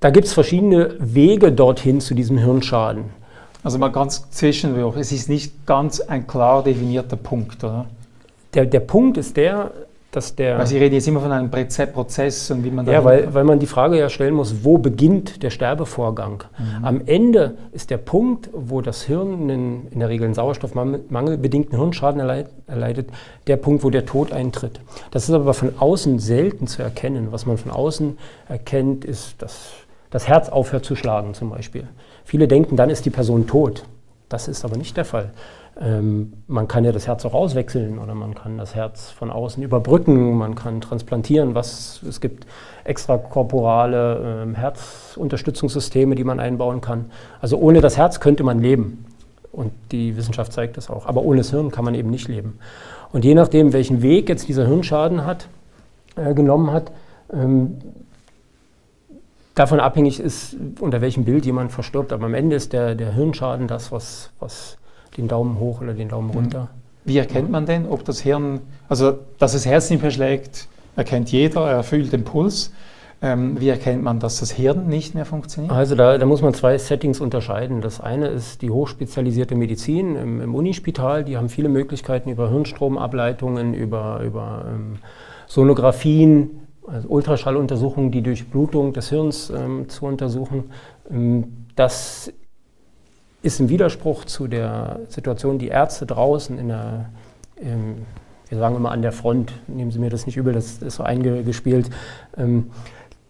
da gibt es verschiedene Wege dorthin zu diesem Hirnschaden. Also mal ganz zwischendurch, es ist nicht ganz ein klar definierter Punkt, oder? Der, der Punkt ist der, dass der. Weil Sie reden jetzt immer von einem Prozess und wie man da. Ja, weil, weil man die Frage ja stellen muss, wo beginnt der Sterbevorgang? Mhm. Am Ende ist der Punkt, wo das Hirn einen, in der Regel einen sauerstoffmangelbedingten Hirnschaden erleidet, der Punkt, wo der Tod eintritt. Das ist aber von außen selten zu erkennen. Was man von außen erkennt, ist, dass das Herz aufhört zu schlagen, zum Beispiel. Viele denken, dann ist die Person tot. Das ist aber nicht der Fall. Ähm, man kann ja das Herz auch auswechseln oder man kann das Herz von außen überbrücken, man kann transplantieren, was, es gibt extrakorporale ähm, Herzunterstützungssysteme, die man einbauen kann. Also ohne das Herz könnte man leben und die Wissenschaft zeigt das auch, aber ohne das Hirn kann man eben nicht leben. Und je nachdem, welchen Weg jetzt dieser Hirnschaden hat, äh, genommen hat, ähm, davon abhängig ist, unter welchem Bild jemand verstirbt. Aber am Ende ist der, der Hirnschaden das, was, was den Daumen hoch oder den Daumen runter. Wie erkennt man denn, ob das Hirn, also dass das Herz nicht mehr schlägt, erkennt jeder, er fühlt den Puls. Ähm, wie erkennt man, dass das Hirn nicht mehr funktioniert? Also da, da, muss man zwei Settings unterscheiden. Das eine ist die hochspezialisierte Medizin im, im Unispital. Die haben viele Möglichkeiten über Hirnstromableitungen, über, über ähm, Sonographien, also Ultraschalluntersuchungen, die Durchblutung des Hirns ähm, zu untersuchen. Ähm, das ist im Widerspruch zu der Situation, die Ärzte draußen in der, ähm, wir sagen immer an der Front, nehmen Sie mir das nicht übel, das ist so eingespielt, ähm,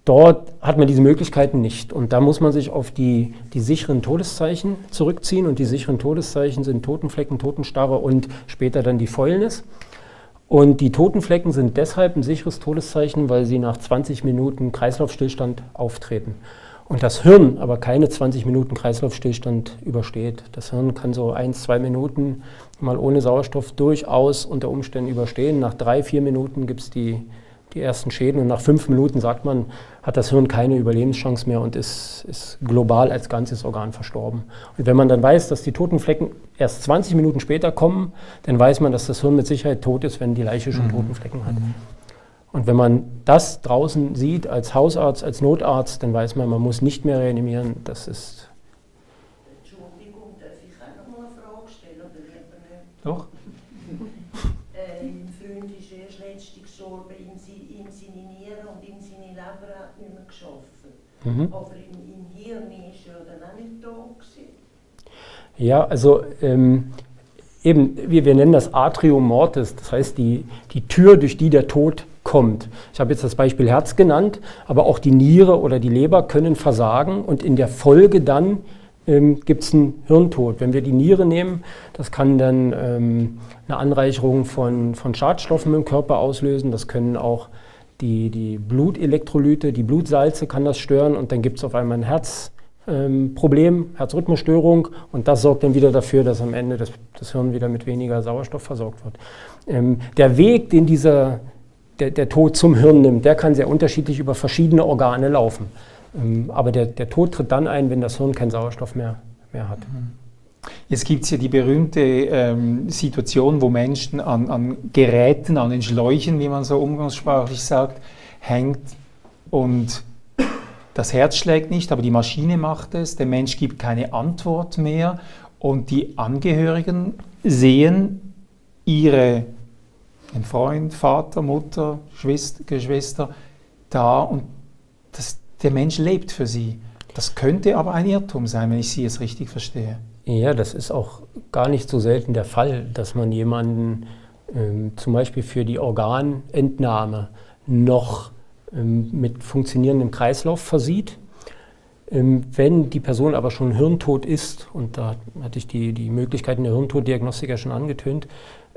Dort hat man diese Möglichkeiten nicht. Und da muss man sich auf die, die sicheren Todeszeichen zurückziehen. Und die sicheren Todeszeichen sind Totenflecken, Totenstarre und später dann die Fäulnis. Und die Totenflecken sind deshalb ein sicheres Todeszeichen, weil sie nach 20 Minuten Kreislaufstillstand auftreten. Und das Hirn aber keine 20 Minuten Kreislaufstillstand übersteht. Das Hirn kann so ein, zwei Minuten mal ohne Sauerstoff durchaus unter Umständen überstehen. Nach drei, vier Minuten gibt es die die ersten Schäden. Und nach fünf Minuten sagt man, hat das Hirn keine Überlebenschance mehr und ist, ist global als ganzes Organ verstorben. Und wenn man dann weiß, dass die toten Flecken erst 20 Minuten später kommen, dann weiß man, dass das Hirn mit Sicherheit tot ist, wenn die Leiche schon mhm. toten Flecken hat. Und wenn man das draußen sieht als Hausarzt, als Notarzt, dann weiß man, man muss nicht mehr reanimieren. Das ist. Entschuldigung, darf ich auch noch mal eine Frage stellen? Doch. Mhm. Aber im, im Hirn ist er dann auch nicht da gewesen. Ja, also ähm, eben, wir, wir nennen das Atrium Mortis, das heißt die, die Tür, durch die der Tod kommt. Ich habe jetzt das Beispiel Herz genannt, aber auch die Niere oder die Leber können versagen und in der Folge dann ähm, gibt es einen Hirntod. Wenn wir die Niere nehmen, das kann dann ähm, eine Anreicherung von, von Schadstoffen im Körper auslösen, das können auch die, die Blutelektrolyte, die Blutsalze kann das stören und dann gibt es auf einmal ein Herzproblem, ähm, Herzrhythmusstörung und das sorgt dann wieder dafür, dass am Ende das, das Hirn wieder mit weniger Sauerstoff versorgt wird. Ähm, der Weg, den dieser, der, der Tod zum Hirn nimmt, der kann sehr unterschiedlich über verschiedene Organe laufen. Ähm, aber der, der Tod tritt dann ein, wenn das Hirn keinen Sauerstoff mehr, mehr hat. Mhm. Jetzt gibt es ja die berühmte ähm, Situation, wo Menschen an, an, Geräten, an den Schläuchen, wie man so umgangssprachlich sagt, hängt und das Herz schlägt nicht, aber die Maschine macht es, der Mensch gibt keine Antwort mehr und die Angehörigen sehen ihre den Freund, Vater, Mutter, Schwester, Geschwister da und das, der Mensch lebt für sie. Das könnte aber ein Irrtum sein, wenn ich Sie es richtig verstehe. Ja, das ist auch gar nicht so selten der Fall, dass man jemanden ähm, zum Beispiel für die Organentnahme noch ähm, mit funktionierendem Kreislauf versieht. Ähm, wenn die Person aber schon hirntot ist, und da hatte ich die, die Möglichkeiten der Hirntoddiagnostik ja schon angetönt,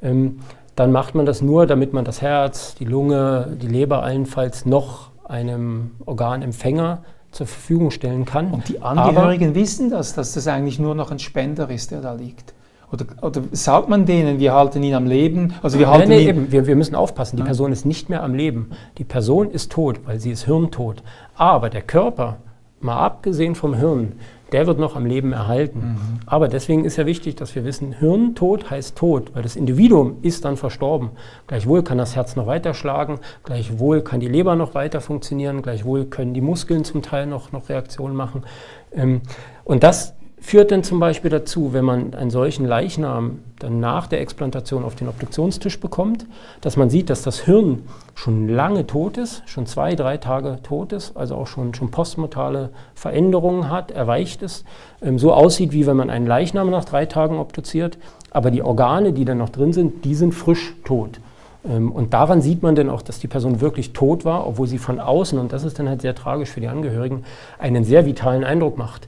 ähm, dann macht man das nur, damit man das Herz, die Lunge, die Leber allenfalls noch einem Organempfänger zur Verfügung stellen kann. Und die Angehörigen Aber, wissen das, dass das eigentlich nur noch ein Spender ist, der da liegt. Oder, oder sagt man denen, wir halten ihn am Leben? Also wir halten nee, nee, eben. Wir, wir, müssen aufpassen, die ja. Person ist nicht mehr am Leben. Die Person ist tot, weil sie ist hirntot. Aber der Körper, mal abgesehen vom Hirn, der wird noch am Leben erhalten. Mhm. Aber deswegen ist ja wichtig, dass wir wissen, Hirntod heißt Tod, weil das Individuum ist dann verstorben. Gleichwohl kann das Herz noch weiter schlagen, gleichwohl kann die Leber noch weiter funktionieren, gleichwohl können die Muskeln zum Teil noch, noch Reaktionen machen. Ähm, und das führt dann zum Beispiel dazu, wenn man einen solchen Leichnam dann nach der Explantation auf den Obduktionstisch bekommt, dass man sieht, dass das Hirn schon lange tot ist, schon zwei, drei Tage tot ist, also auch schon, schon postmortale Veränderungen hat, erweicht ist, ähm, so aussieht, wie wenn man einen Leichnam nach drei Tagen obduziert, aber die Organe, die dann noch drin sind, die sind frisch tot. Ähm, und daran sieht man dann auch, dass die Person wirklich tot war, obwohl sie von außen, und das ist dann halt sehr tragisch für die Angehörigen, einen sehr vitalen Eindruck macht.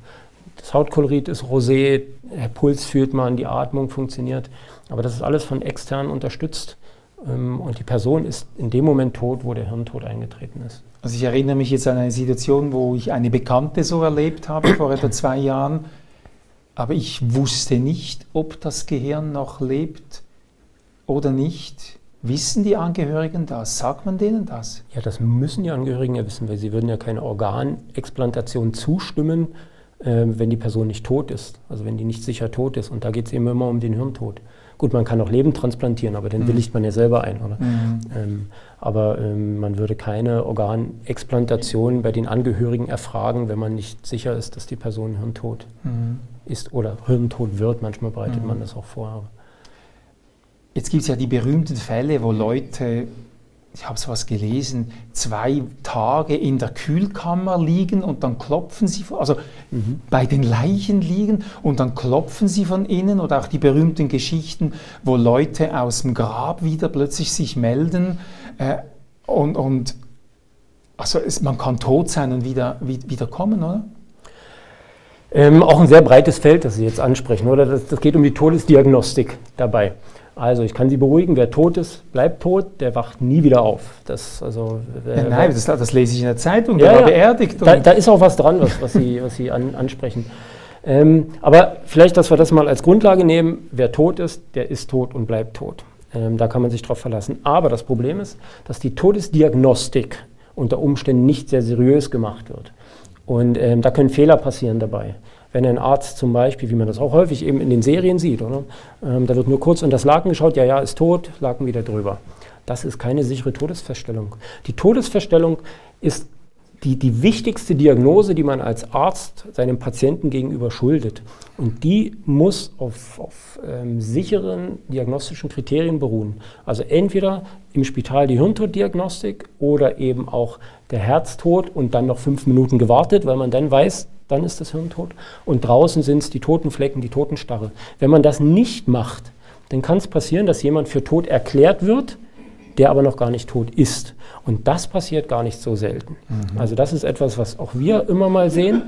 Das Hautkolorit ist rosé, der Puls fühlt man, die Atmung funktioniert. Aber das ist alles von extern unterstützt. Ähm, und die Person ist in dem Moment tot, wo der Hirntod eingetreten ist. Also ich erinnere mich jetzt an eine Situation, wo ich eine Bekannte so erlebt habe, vor etwa zwei Jahren. Aber ich wusste nicht, ob das Gehirn noch lebt oder nicht. Wissen die Angehörigen das? Sagt man denen das? Ja, das müssen die Angehörigen ja wissen, weil sie würden ja keine Organexplantation zustimmen, wenn die Person nicht tot ist, also wenn die nicht sicher tot ist. Und da geht es eben immer um den Hirntod. Gut, man kann auch Leben transplantieren, aber den mhm. willigt man ja selber ein, oder? Mhm. Ähm, aber ähm, man würde keine Organexplantation bei den Angehörigen erfragen, wenn man nicht sicher ist, dass die Person hirntot mhm. ist oder hirntot wird. Manchmal bereitet man mhm. das auch vor. Jetzt gibt es ja die berühmten Fälle, wo Leute ich habe sowas gelesen, zwei Tage in der Kühlkammer liegen und dann klopfen sie, also mhm. bei den Leichen liegen und dann klopfen sie von innen oder auch die berühmten Geschichten, wo Leute aus dem Grab wieder plötzlich sich melden äh, und, und Also es, man kann tot sein und wieder, wieder kommen, oder? Ähm, auch ein sehr breites Feld, das Sie jetzt ansprechen, oder? Das, das, geht um die Todesdiagnostik dabei. Also ich kann Sie beruhigen, wer tot ist, bleibt tot, der wacht nie wieder auf. Das, also, ja, nein, das, das, lese ich in der Zeitung, der ja, war beerdigt. Da, da, ist auch was dran, was, was Sie, was Sie an, ansprechen. Ähm, aber vielleicht, dass wir das mal als Grundlage nehmen, wer tot ist, der ist tot und bleibt tot. Ähm, da kann man sich drauf verlassen. Aber das Problem ist, dass die Todesdiagnostik unter Umständen nicht sehr seriös gemacht wird. Und ähm, da können Fehler passieren dabei. Wenn ein Arzt zum Beispiel, wie man das auch häufig eben in den Serien sieht, oder? Ähm, da wird nur kurz unter das Laken geschaut, ja, ja, ist tot, Laken wieder drüber. Das ist keine sichere Todesfeststellung. Die Todesfeststellung ist die, die wichtigste Diagnose, die man als Arzt seinem Patienten gegenüber schuldet. Und die muss auf, auf ähm, sicheren diagnostischen Kriterien beruhen. Also entweder im Spital die Hirntoddiagnostik oder eben auch der Herztod und dann noch fünf Minuten gewartet, weil man dann weiß, dann ist das Hirn tot. Und draußen sind es die toten Flecken, die Totenstarre. Wenn man das nicht macht, dann kann es passieren, dass jemand für tot erklärt wird, der aber noch gar nicht tot ist. Und das passiert gar nicht so selten. Mhm. Also das ist etwas, was auch wir immer mal sehen.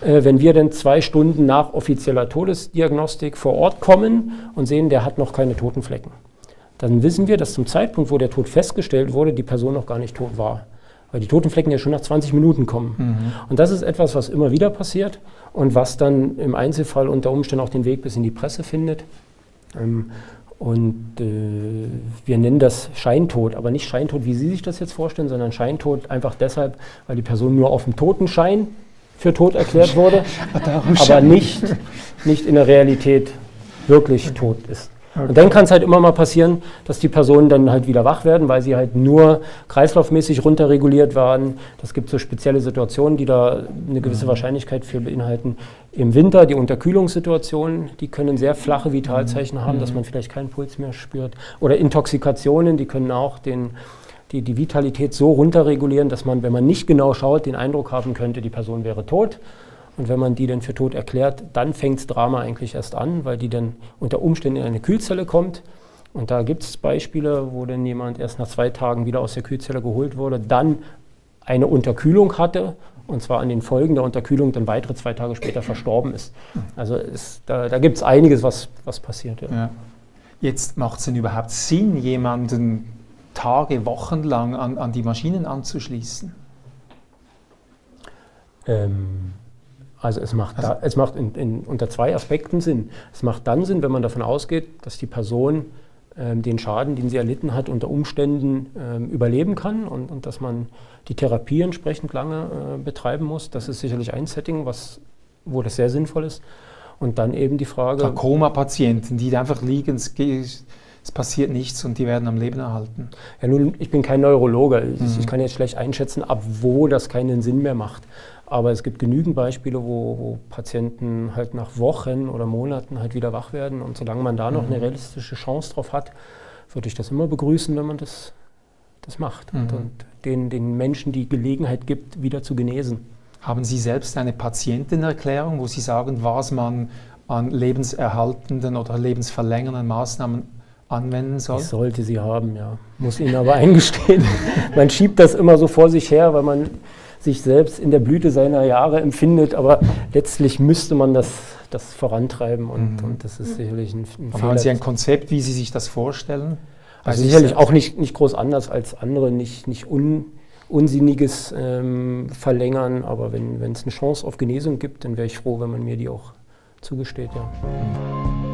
Äh, wenn wir dann zwei Stunden nach offizieller Todesdiagnostik vor Ort kommen und sehen, der hat noch keine toten Flecken, dann wissen wir, dass zum Zeitpunkt, wo der Tod festgestellt wurde, die Person noch gar nicht tot war. Weil die toten Flecken ja schon nach 20 Minuten kommen. Mhm. Und das ist etwas, was immer wieder passiert und was dann im Einzelfall unter Umständen auch den Weg bis in die Presse findet. Ähm, und äh, wir nennen das Scheintod, aber nicht Scheintod, wie Sie sich das jetzt vorstellen, sondern Scheintod einfach deshalb, weil die Person nur auf dem Totenschein für tot erklärt wurde, aber nicht, nicht in der Realität wirklich tot ist. Okay. Und dann kann es halt immer mal passieren, dass die Personen dann halt wieder wach werden, weil sie halt nur kreislaufmäßig runterreguliert waren. Das gibt so spezielle Situationen, die da eine gewisse mhm. Wahrscheinlichkeit für beinhalten. Im Winter die Unterkühlungssituationen, die können sehr flache Vitalzeichen haben, dass mhm. man vielleicht keinen Puls mehr spürt. Oder Intoxikationen, die können auch den, die, die Vitalität so runterregulieren, dass man, wenn man nicht genau schaut, den Eindruck haben könnte, die Person wäre tot. Und wenn man die dann für tot erklärt, dann fängt das Drama eigentlich erst an, weil die dann unter Umständen in eine Kühlzelle kommt. Und da gibt es Beispiele, wo dann jemand erst nach zwei Tagen wieder aus der Kühlzelle geholt wurde, dann eine Unterkühlung hatte und zwar an den Folgen der Unterkühlung dann weitere zwei Tage später verstorben ist. Also ist, da, da gibt es einiges, was, was passiert. Ja. Ja. Jetzt macht es denn überhaupt Sinn, jemanden Tage, Wochen lang an, an die Maschinen anzuschließen? Ähm, also es macht, also da, es macht in, in, unter zwei Aspekten Sinn. Es macht dann Sinn, wenn man davon ausgeht, dass die Person ähm, den Schaden, den sie erlitten hat, unter Umständen ähm, überleben kann und, und, dass man die Therapie entsprechend lange äh, betreiben muss. Das ist sicherlich ein Setting, was, wo das sehr sinnvoll ist. Und dann eben die Frage. Koma-Patienten, die einfach liegen, es, es, passiert nichts und die werden am Leben erhalten. Ja, nun, ich bin kein Neurologe. Mhm. Ich, ich kann jetzt schlecht einschätzen, ab wo das keinen Sinn mehr macht. Aber es gibt genügend Beispiele, wo, wo, Patienten halt nach Wochen oder Monaten halt wieder wach werden. Und solange man da noch mhm. eine realistische Chance drauf hat, würde ich das immer begrüßen, wenn man das, das macht mhm. und, und den, den Menschen die Gelegenheit gibt, wieder zu genesen. Haben Sie selbst eine Patientenerklärung, wo Sie sagen, was man an lebenserhaltenden oder lebensverlängernden Maßnahmen anwenden soll? Ich sollte sie haben, ja. Muss Ihnen aber eingestehen. man schiebt das immer so vor sich her, weil man sich selbst in der Blüte seiner Jahre empfindet, aber letztlich müsste man das, das vorantreiben und, mhm. und das ist sicherlich ein, ein Fehler. Haben Sie ein Konzept, wie Sie sich das vorstellen? Also sicherlich auch nicht, nicht groß anders als andere, nicht, nicht un, unsinniges ähm, Verlängern, aber wenn es eine Chance auf Genesung gibt, dann wäre ich froh, wenn man mir die auch zugesteht. Ja. Mhm.